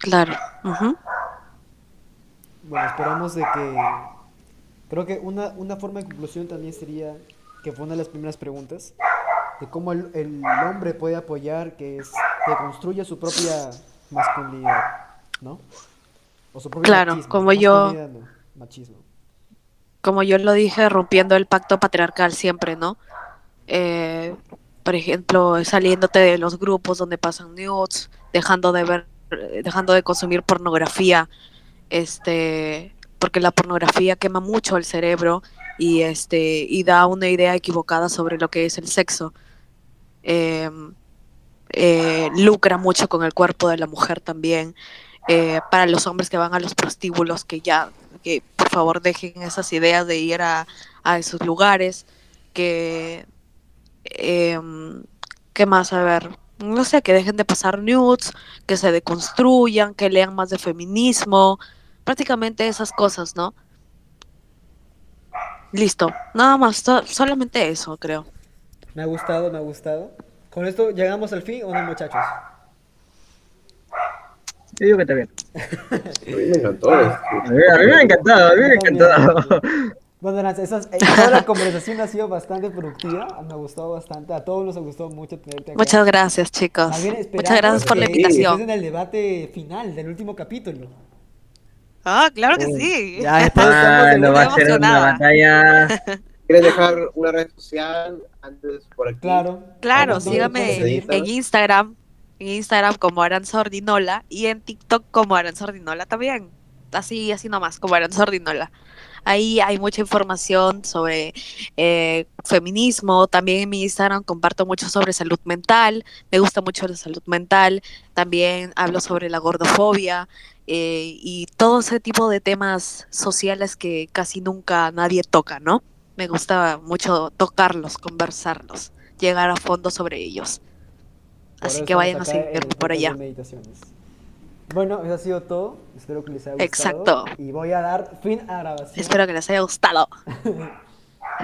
B: claro. ujú.
A: Bueno, esperamos de que... Creo que una, una forma de conclusión también sería, que fue una de las primeras preguntas, de cómo el, el hombre puede apoyar que, es, que construya su propia masculinidad, ¿no? O su propio
B: Claro,
A: machismo.
B: como yo-
A: Masculinidad no, machismo.
B: como yo lo dije, rompiendo el pacto patriarcal siempre, ¿no? Eh, por ejemplo, saliéndote de los grupos donde pasan nudes, dejando de ver, dejando de consumir pornografía, este, porque la pornografía quema mucho el cerebro y este y da una idea equivocada sobre lo que es el sexo. Eh, eh, lucra mucho con el cuerpo de la mujer también. Eh, para los hombres que van a los prostíbulos, que ya, que por favor dejen esas ideas de ir a, a esos lugares, que, em, ¿qué más? A ver, no sé, que dejen de pasar nudes, que se deconstruyan, que lean más de feminismo, prácticamente esas cosas, ¿no? Listo, nada más, so- solamente eso, creo.
A: Me ha gustado, me ha gustado. ¿Con esto llegamos al fin o no, muchachos?
C: Yo digo que está bien.
D: A mí me encantó.
C: A mí, a mí me ha encantado, a mí me ha encantado.
A: Bueno, esas- eh, toda la conversación ha sido bastante productiva. Me ha gustado bastante. A todos nos ha gustado mucho tenerte acá.
B: Muchas gracias, chicos. Muchas gracias por la
A: que
D: Sí,
A: estés
B: invitación.
A: en el debate final del último capítulo.
B: Ah, claro que sí.
A: Ya, todos estamos
C: Ah, no va a ser una batalla.
D: ¿Quieres dejar una red social antes por aquí?
A: Claro.
B: Claro,
A: ¿Dónde
B: síganme
A: puedes
B: en, Instagram, en Instagram como Aranza Ordinola y en TikTok como Aranza Ordinola también. Así, así nomás, como Aranza Ordinola. Ahí hay mucha información sobre eh, feminismo. También en mi Instagram comparto mucho sobre salud mental. Me gusta mucho la salud mental. También hablo sobre la gordofobia eh, y todo ese tipo de temas sociales que casi nunca nadie toca, ¿no? Me gusta mucho tocarlos, conversarlos, llegar a fondo sobre ellos.
A: Por
B: Así que vayan a seguirme por allá.
A: Bueno, eso ha sido todo. Espero que les haya gustado.
B: Exacto.
A: Y voy a dar fin a la grabación.
B: Espero que les haya gustado.